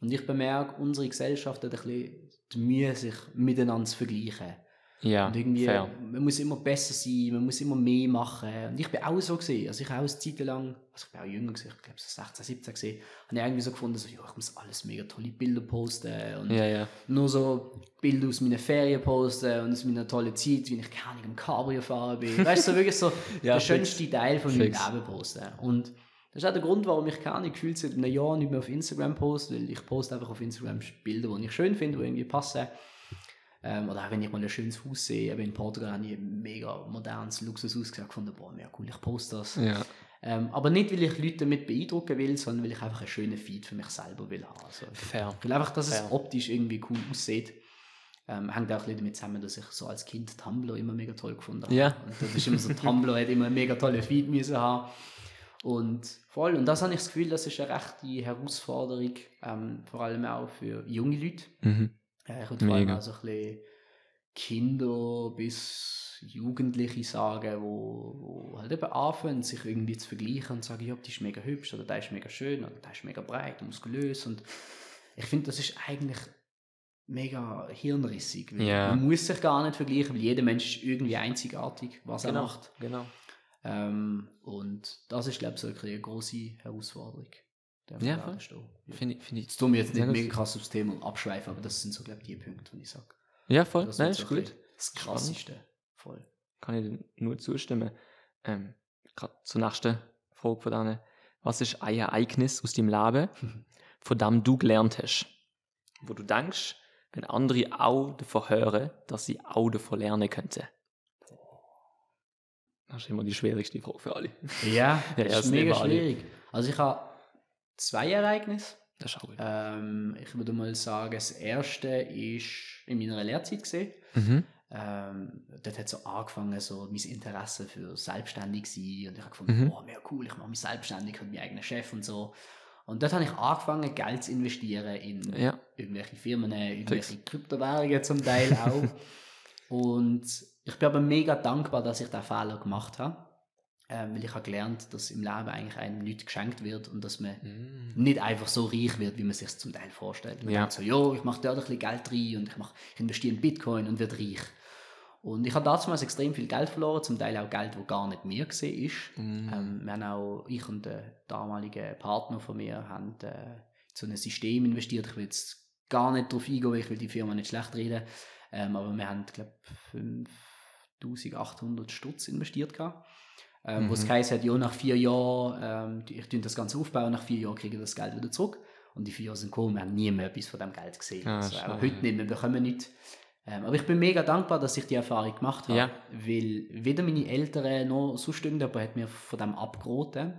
Und ich bemerke, unsere Gesellschaft hat ein bisschen die Mühe, sich miteinander zu vergleichen. Ja, Und irgendwie, fair. man muss immer besser sein, man muss immer mehr machen. Und ich bin auch so gesehen. Also ich habe auch eine Zeit lang, also ich bin auch jünger gesehen, ich glaube so 16, 17 gesehen, habe ich irgendwie so gefunden, so, ja, ich muss alles mega tolle Bilder posten und Ja, ja. nur so Bilder aus meinen Ferien posten und aus meiner tollen Zeit, wie ich keine Ahnung im Cabrio fahren bin. Weißt du, so wirklich so Ja, der schönste Teil von meinem Fix. Leben posten. Und das ist auch der Grund, warum ich keine gefühlt seit einem Jahr nicht mehr auf Instagram poste, weil ich poste einfach auf Instagram Bilder, die ich schön finde, die irgendwie passen. Ähm, oder auch wenn ich mal ein schönes Haus sehe, eben in Portugal habe ich ein mega modernes Luxushaus gesagt, gefunden, boah, mega cool, ich poste das. Ja. Ähm, aber nicht, weil ich Leute damit beeindrucken will, sondern weil ich einfach einen schönen Feed für mich selber will haben. Also, Fair. ich will einfach, dass es Fair. optisch irgendwie cool aussieht. Ähm, hängt auch ein damit zusammen, dass ich so als Kind Tumblr immer mega toll gefunden habe. Ja. Und das ist immer so, Tumblr hat immer einen mega tollen Feed müssen haben. Und voll, und das habe ich das Gefühl, das ist eine rechte Herausforderung, ähm, vor allem auch für junge Leute. Mhm. Äh, ich würde vor allem auch so ein bisschen Kinder bis Jugendliche sagen, wo, wo halt eben anfangen, sich irgendwie zu vergleichen und sagen, ja, die ist mega hübsch oder der ist mega schön oder der ist mega breit und muskulös und ich finde, das ist eigentlich mega hirnrissig. Ja. Man muss sich gar nicht vergleichen, weil jeder Mensch ist irgendwie einzigartig, was er macht. genau. Ähm, und das ist, glaube ich, so eine grosse Herausforderung. Ja, voll. Ja. Finde ich, finde ich. Jetzt tun wir jetzt nicht mega krass aufs Thema abschweifen, aber das sind so, glaube ich, die Punkte, die ich sage. Ja, voll. Das Nein, ist so gut. Das Krasseste. Voll. Kann ich dir nur zustimmen. Ähm, Gerade zur nächsten Frage von denen. Was ist ein Ereignis aus deinem Leben, von dem du gelernt hast? Wo du denkst, wenn andere auch davon hören, dass sie auch davon lernen könnten? Das ist immer die schwierigste Frage für alle. Ja, Ja, das ja, ist das mega nehmen alle. schwierig. Also ich habe zwei Ereignisse. Das ist auch gut. Ähm, ich würde mal sagen, das erste ist in meiner Lehrzeit gesehen. Mhm. Ähm, dort hat so angefangen, so mein Interesse für selbstständig sein und ich habe gefunden, Mhm. boah, mega cool, ich mache mich selbstständig, ich bin mein eigener Chef und so. Und dort habe ich angefangen, Geld zu investieren in Ja. irgendwelche Firmen, irgendwelche Kryptowährungen zum Teil auch. und ich bin aber mega dankbar, dass ich diesen Fehler gemacht habe. Ähm, weil ich habe gelernt, dass im Leben eigentlich einem nichts geschenkt wird und dass man Mhm. nicht einfach so reich wird, wie man sich zum Teil vorstellt. Man Ja. denkt so, jo, ich mache dort ein bisschen Geld rein und ich, mach, ich investiere in Bitcoin und werde reich. Und ich habe damals extrem viel Geld verloren, zum Teil auch Geld, das gar nicht mir war. Mhm. Ähm, wir haben auch, ich und der damalige Partner von mir haben äh, in so ein System investiert. Ich will jetzt gar nicht darauf eingehen, weil ich will die Firma nicht schlecht reden. Ähm, aber wir haben, glaube ich, 5800 Stutz investiert. Gehabt. Ähm, Wo es Mhm. geheißen hat, ja, nach vier Jahren, ähm, ich tue das Ganze aufbauen, nach vier Jahren kriege ich das Geld wieder zurück. Und die vier Jahre sind gekommen, wir haben nie mehr etwas von dem Geld gesehen. Ah, also, schade. heute nicht, wir bekommen nichts. Ähm, aber ich bin mega dankbar, dass ich die Erfahrung gemacht habe. Ja. Weil weder meine Eltern noch sonst irgendjemand hat mir von dem abgeraten.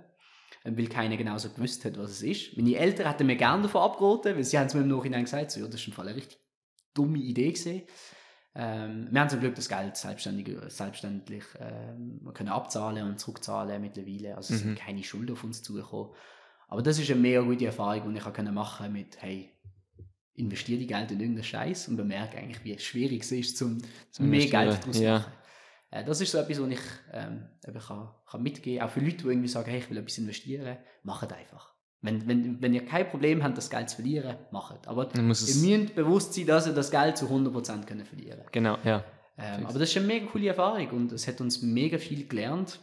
ähm, Weil keiner genau so gewusst hat, was es ist. Meine Eltern hätten mir gerne davon abgeraten, weil sie haben es mir im Nachhinein gesagt, so, ja, das ist im Fall eine richtig dumme Idee gewesen. Ähm, wir haben zum Glück das Geld selbstständig, selbstständig ähm, wir können abzahlen und zurückzahlen mittlerweile. Also es Mhm. sind keine Schulden auf uns zugekommen. Aber das ist eine mega gute Erfahrung, die ich auch machen mit, hey, investiere die Geld in irgendeinen Scheiß und bemerke eigentlich, wie schwierig es ist, zum Zum mehr Geld daraus zu ja. machen. Äh, das ist so etwas, was ich ähm, eben kann, kann mitgeben kann. Auch für Leute, die irgendwie sagen, hey, ich will etwas investieren, macht einfach. Wenn, wenn, wenn ihr kein Problem habt, das Geld zu verlieren, macht. Aber ihr müsst bewusst sein, dass ihr das Geld zu 100% können verlieren Genau, ja. ähm, aber das ist eine mega coole Erfahrung und es hat uns mega viel gelernt.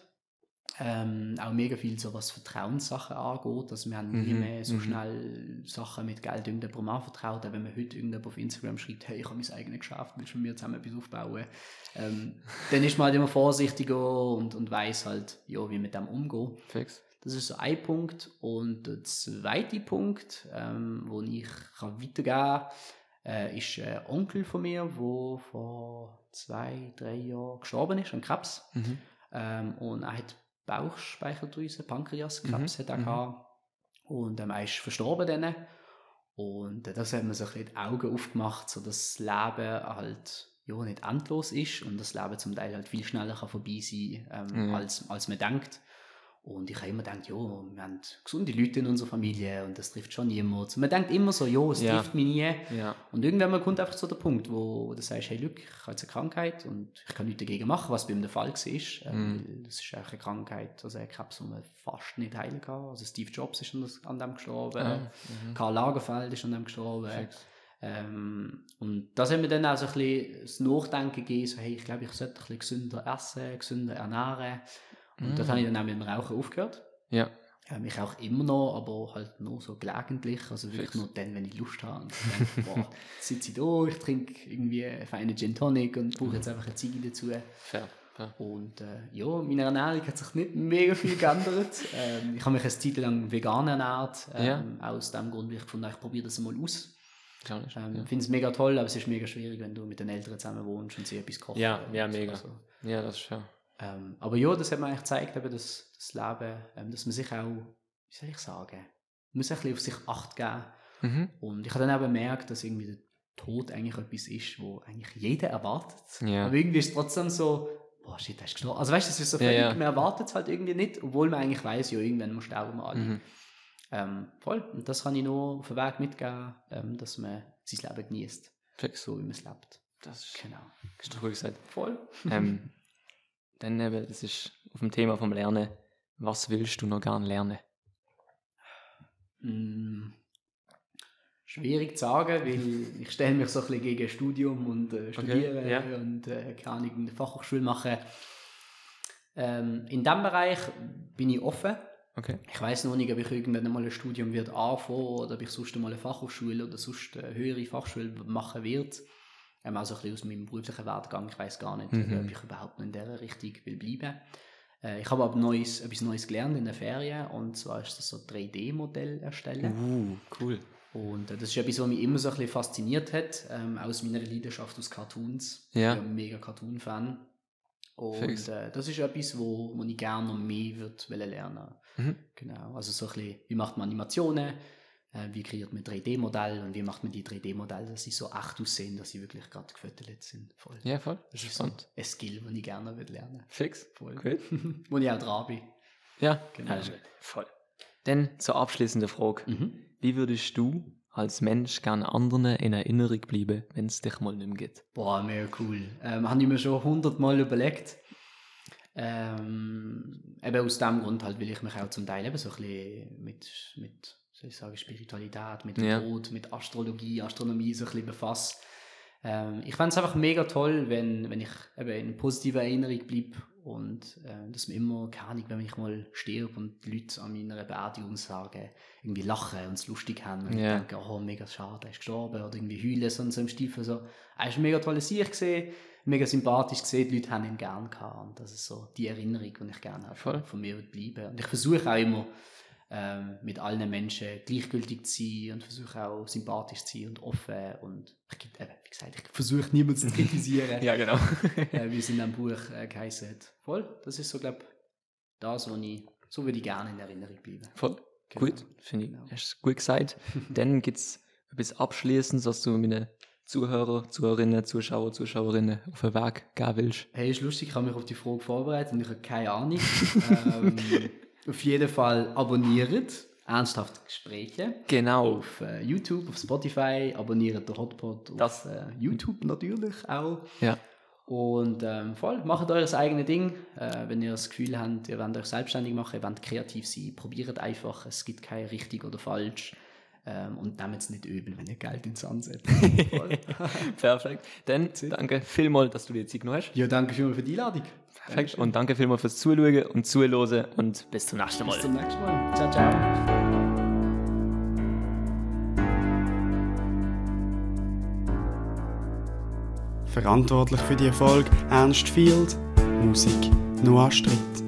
Ähm, auch mega viel so was Vertrauenssachen angeht. Also wir haben nie Mhm, mehr so mhm. schnell Sachen mit Geld irgendjemandem anvertraut. Auch wenn man heute irgendjemand auf Instagram schreibt, hey, ich habe mein eigenes Geschäft, willst du mit mir zusammen etwas aufbauen? Ähm, dann ist man halt immer vorsichtiger und, und weiß halt, ja, wie mit dem umgehen. Fix. Das ist so ein Punkt. Und der zweite Punkt, ähm, wo ich kann weitergeben kann, äh, ist ein Onkel von mir, der vor zwei, drei Jahren gestorben ist an Krebs. Mhm. Ähm, und er hat Bauchspeicheldrüse, Pankreaskrebs Mhm, hat er mhm. gehabt. Und ähm, er ist verstorben dann. Und äh, das hat ein bisschen die Augen aufgemacht, so dass das Leben halt ja, nicht endlos ist und das Leben zum Teil halt viel schneller kann vorbei sein ähm, Mhm. als, als man denkt. Und ich habe immer gedacht, ja, wir haben gesunde Leute in unserer Familie und das trifft schon niemand. Man denkt immer so, ja, es Ja. trifft mich nie. Ja. Und irgendwann mal kommt einfach so der Punkt, wo, du sagst, hey, look, ich habe jetzt eine Krankheit und ich kann nichts dagegen machen, was bei ihm der Fall war. Ähm, Mhm. Das ist eine Krankheit, also eine Krebs, die man fast nicht heilen kann. Also Steve Jobs ist an dem gestorben, Ah, mhm. Karl Lagerfeld ist an dem gestorben. Fix. Ähm, und das hat mir dann auch so ein bisschen das Nachdenken gegeben, so, hey, ich glaube, ich sollte ein bisschen gesünder essen, gesünder ernähren. Und das Mhm. habe ich dann auch mit dem Rauchen aufgehört. Ja. Ähm, ich rauche immer noch, aber halt nur so gelegentlich. Also wirklich Fix. nur dann, wenn ich Lust habe. Und ich denke, boah, sitze ich da, ich trinke irgendwie einen feinen Gin Tonic und brauche jetzt einfach eine Ziege dazu. Fair. Fair. Und äh, ja, meine Ernährung hat sich nicht mega viel geändert. ähm, ich habe mich eine Zeit lang vegan ernährt. Ähm, Aus dem Grund, weil ich gefunden habe, ich probiere das mal aus. Nicht. Ähm, ja. Ich finde es mega toll, aber es ist mega schwierig, wenn du mit den Eltern zusammen wohnst und sie etwas kochen. Ja, ja, mega. Also, ja, das ist fair. Ähm, aber ja, das hat mir eigentlich gezeigt, eben, dass das Leben, ähm, dass man sich auch, wie soll ich sagen, man muss ein bisschen auf sich Acht geben. Mhm. Und ich habe dann auch bemerkt, dass irgendwie der Tod eigentlich etwas ist, wo eigentlich jeder erwartet. Ja. Aber irgendwie ist es trotzdem so, boah, shit, der ist gestorben. Also weißt du, es ist so völlig, ja. man erwartet es halt irgendwie nicht, obwohl man eigentlich weiß, ja, irgendwann mal sterben wir alle. Mhm. Ähm, voll. Und das kann ich nur auf den Weg mitgeben, ähm, dass man sein Leben genießt, Fix. so wie man es lebt. Das ist, Genau. ist doch gut gesagt. Voll. ähm, dann eben, das ist auf dem Thema vom Lernen. Was willst du noch gerne lernen? Mm, Schwierig zu sagen, weil ich stelle mich so ein bisschen gegen Studium und äh, Studieren ja. und äh, keine Ahnung, eine Fachhochschule machen. Ähm, in diesem Bereich bin ich offen. Okay. Ich weiß noch nicht, ob ich irgendwann mal ein Studium wird anfangen oder ob ich sonst mal eine Fachhochschule oder sonst eine höhere Fachschule machen wird. Ähm, also ein bisschen aus meinem beruflichen Werdegang. Ich weiß gar nicht, Mhm. ob ich überhaupt noch in dieser Richtung will bleiben. Äh, ich habe aber Neues, etwas Neues gelernt in der Ferien und zwar ist das so 3D-Modell erstellen. Uh, cool. Und äh, das ist etwas, was mich immer so ein bisschen fasziniert hat, ähm, aus meiner Leidenschaft aus Cartoons. Ja. Ich bin ein mega Cartoon-Fan. Und äh, das ist etwas, wo, wo ich gerne noch mehr würd wollen lernen Mhm. Genau, also so ein bisschen, wie macht man Animationen, wie kreiert man 3D-Modelle und wie macht man die 3D-Modelle, dass sie so echt aussehen, dass sie wirklich gerade gefüttert sind. Voll. Ja, voll. das ist spannend. so ein Skill, den ich gerne würde lernen Fix. Voll. Gut. wo ich auch dran bin. Ja, Genau. genau. Voll. Dann zur abschließenden Frage. Mhm. Wie würdest du als Mensch gerne anderen in Erinnerung bleiben, wenn es dich mal nicht mehr gibt? Boah, mega cool. Ähm, habe ich mir schon hundertmal überlegt. Ähm, eben aus dem Grund halt will ich mich auch zum Teil eben so ein bisschen mit, mit soll ich sagen, Spiritualität, mit Ja. Tod, mit Astrologie, Astronomie so ein bisschen befasse. Ähm, ich fände es einfach mega toll, wenn, wenn ich eben in positiver Erinnerung bleibe und äh, dass mir immer, keine Ahnung, wenn ich mal stirb und die Leute an meiner Beerdigung sagen, irgendwie lachen und es lustig haben und Ja. ich denke, oh, mega schade, er ist gestorben oder irgendwie heulen so, und so im Stiefel so. Er ist ein mega tolles Sieg gesehen, mega sympathisch gesehen, die Leute haben ihn gern gehabt und das ist so die Erinnerung, die ich gerne habe, Voll. von mir bleiben. Und ich versuche auch immer, ähm, mit allen Menschen gleichgültig zu sein und versuche auch sympathisch zu sein und offen und ich, eben, wie gesagt, ich versuche niemanden zu kritisieren, Ja, genau. äh, wie es in dem Buch äh, geheißen hat. Voll, das ist so, glaube ich, das, was ich, so würde ich gerne in Erinnerung bleiben. Voll. Genau. Gut, finde ich. Genau. Hast du gut gesagt. Dann gibt es etwas Abschließendes, was du meinen Zuhörer, Zuhörerinnen, Zuschauer, Zuschauerinnen auf den Weg geben willst. Hey, ist lustig, ich habe mich auf die Frage vorbereitet und ich habe keine Ahnung. ähm, auf jeden Fall abonniert ernsthafte Gespräche Genau. auf äh, YouTube, auf Spotify, abonniert den Hotpot auf Das- äh, YouTube natürlich auch. Ja. Und ähm, voll, macht euer eigenes Ding. Äh, wenn ihr das Gefühl habt, ihr wollt euch selbstständig machen, ihr wollt kreativ sein, probiert einfach. Es gibt kein richtig oder falsch. Ähm, und nehmt es nicht übel, wenn ihr Geld ins Sand setzt. Perfekt. Dann danke vielmals, dass du dir Zeit genommen hast. Ja, danke vielmals für die Einladung. Perfekt. Und danke vielmals fürs Zuschauen und Zuhören und bis zum nächsten Mal. Bis zum nächsten Mal. Ciao, ciao. Verantwortlich für die Erfolg Ernst Field, Musik Noah Stritt.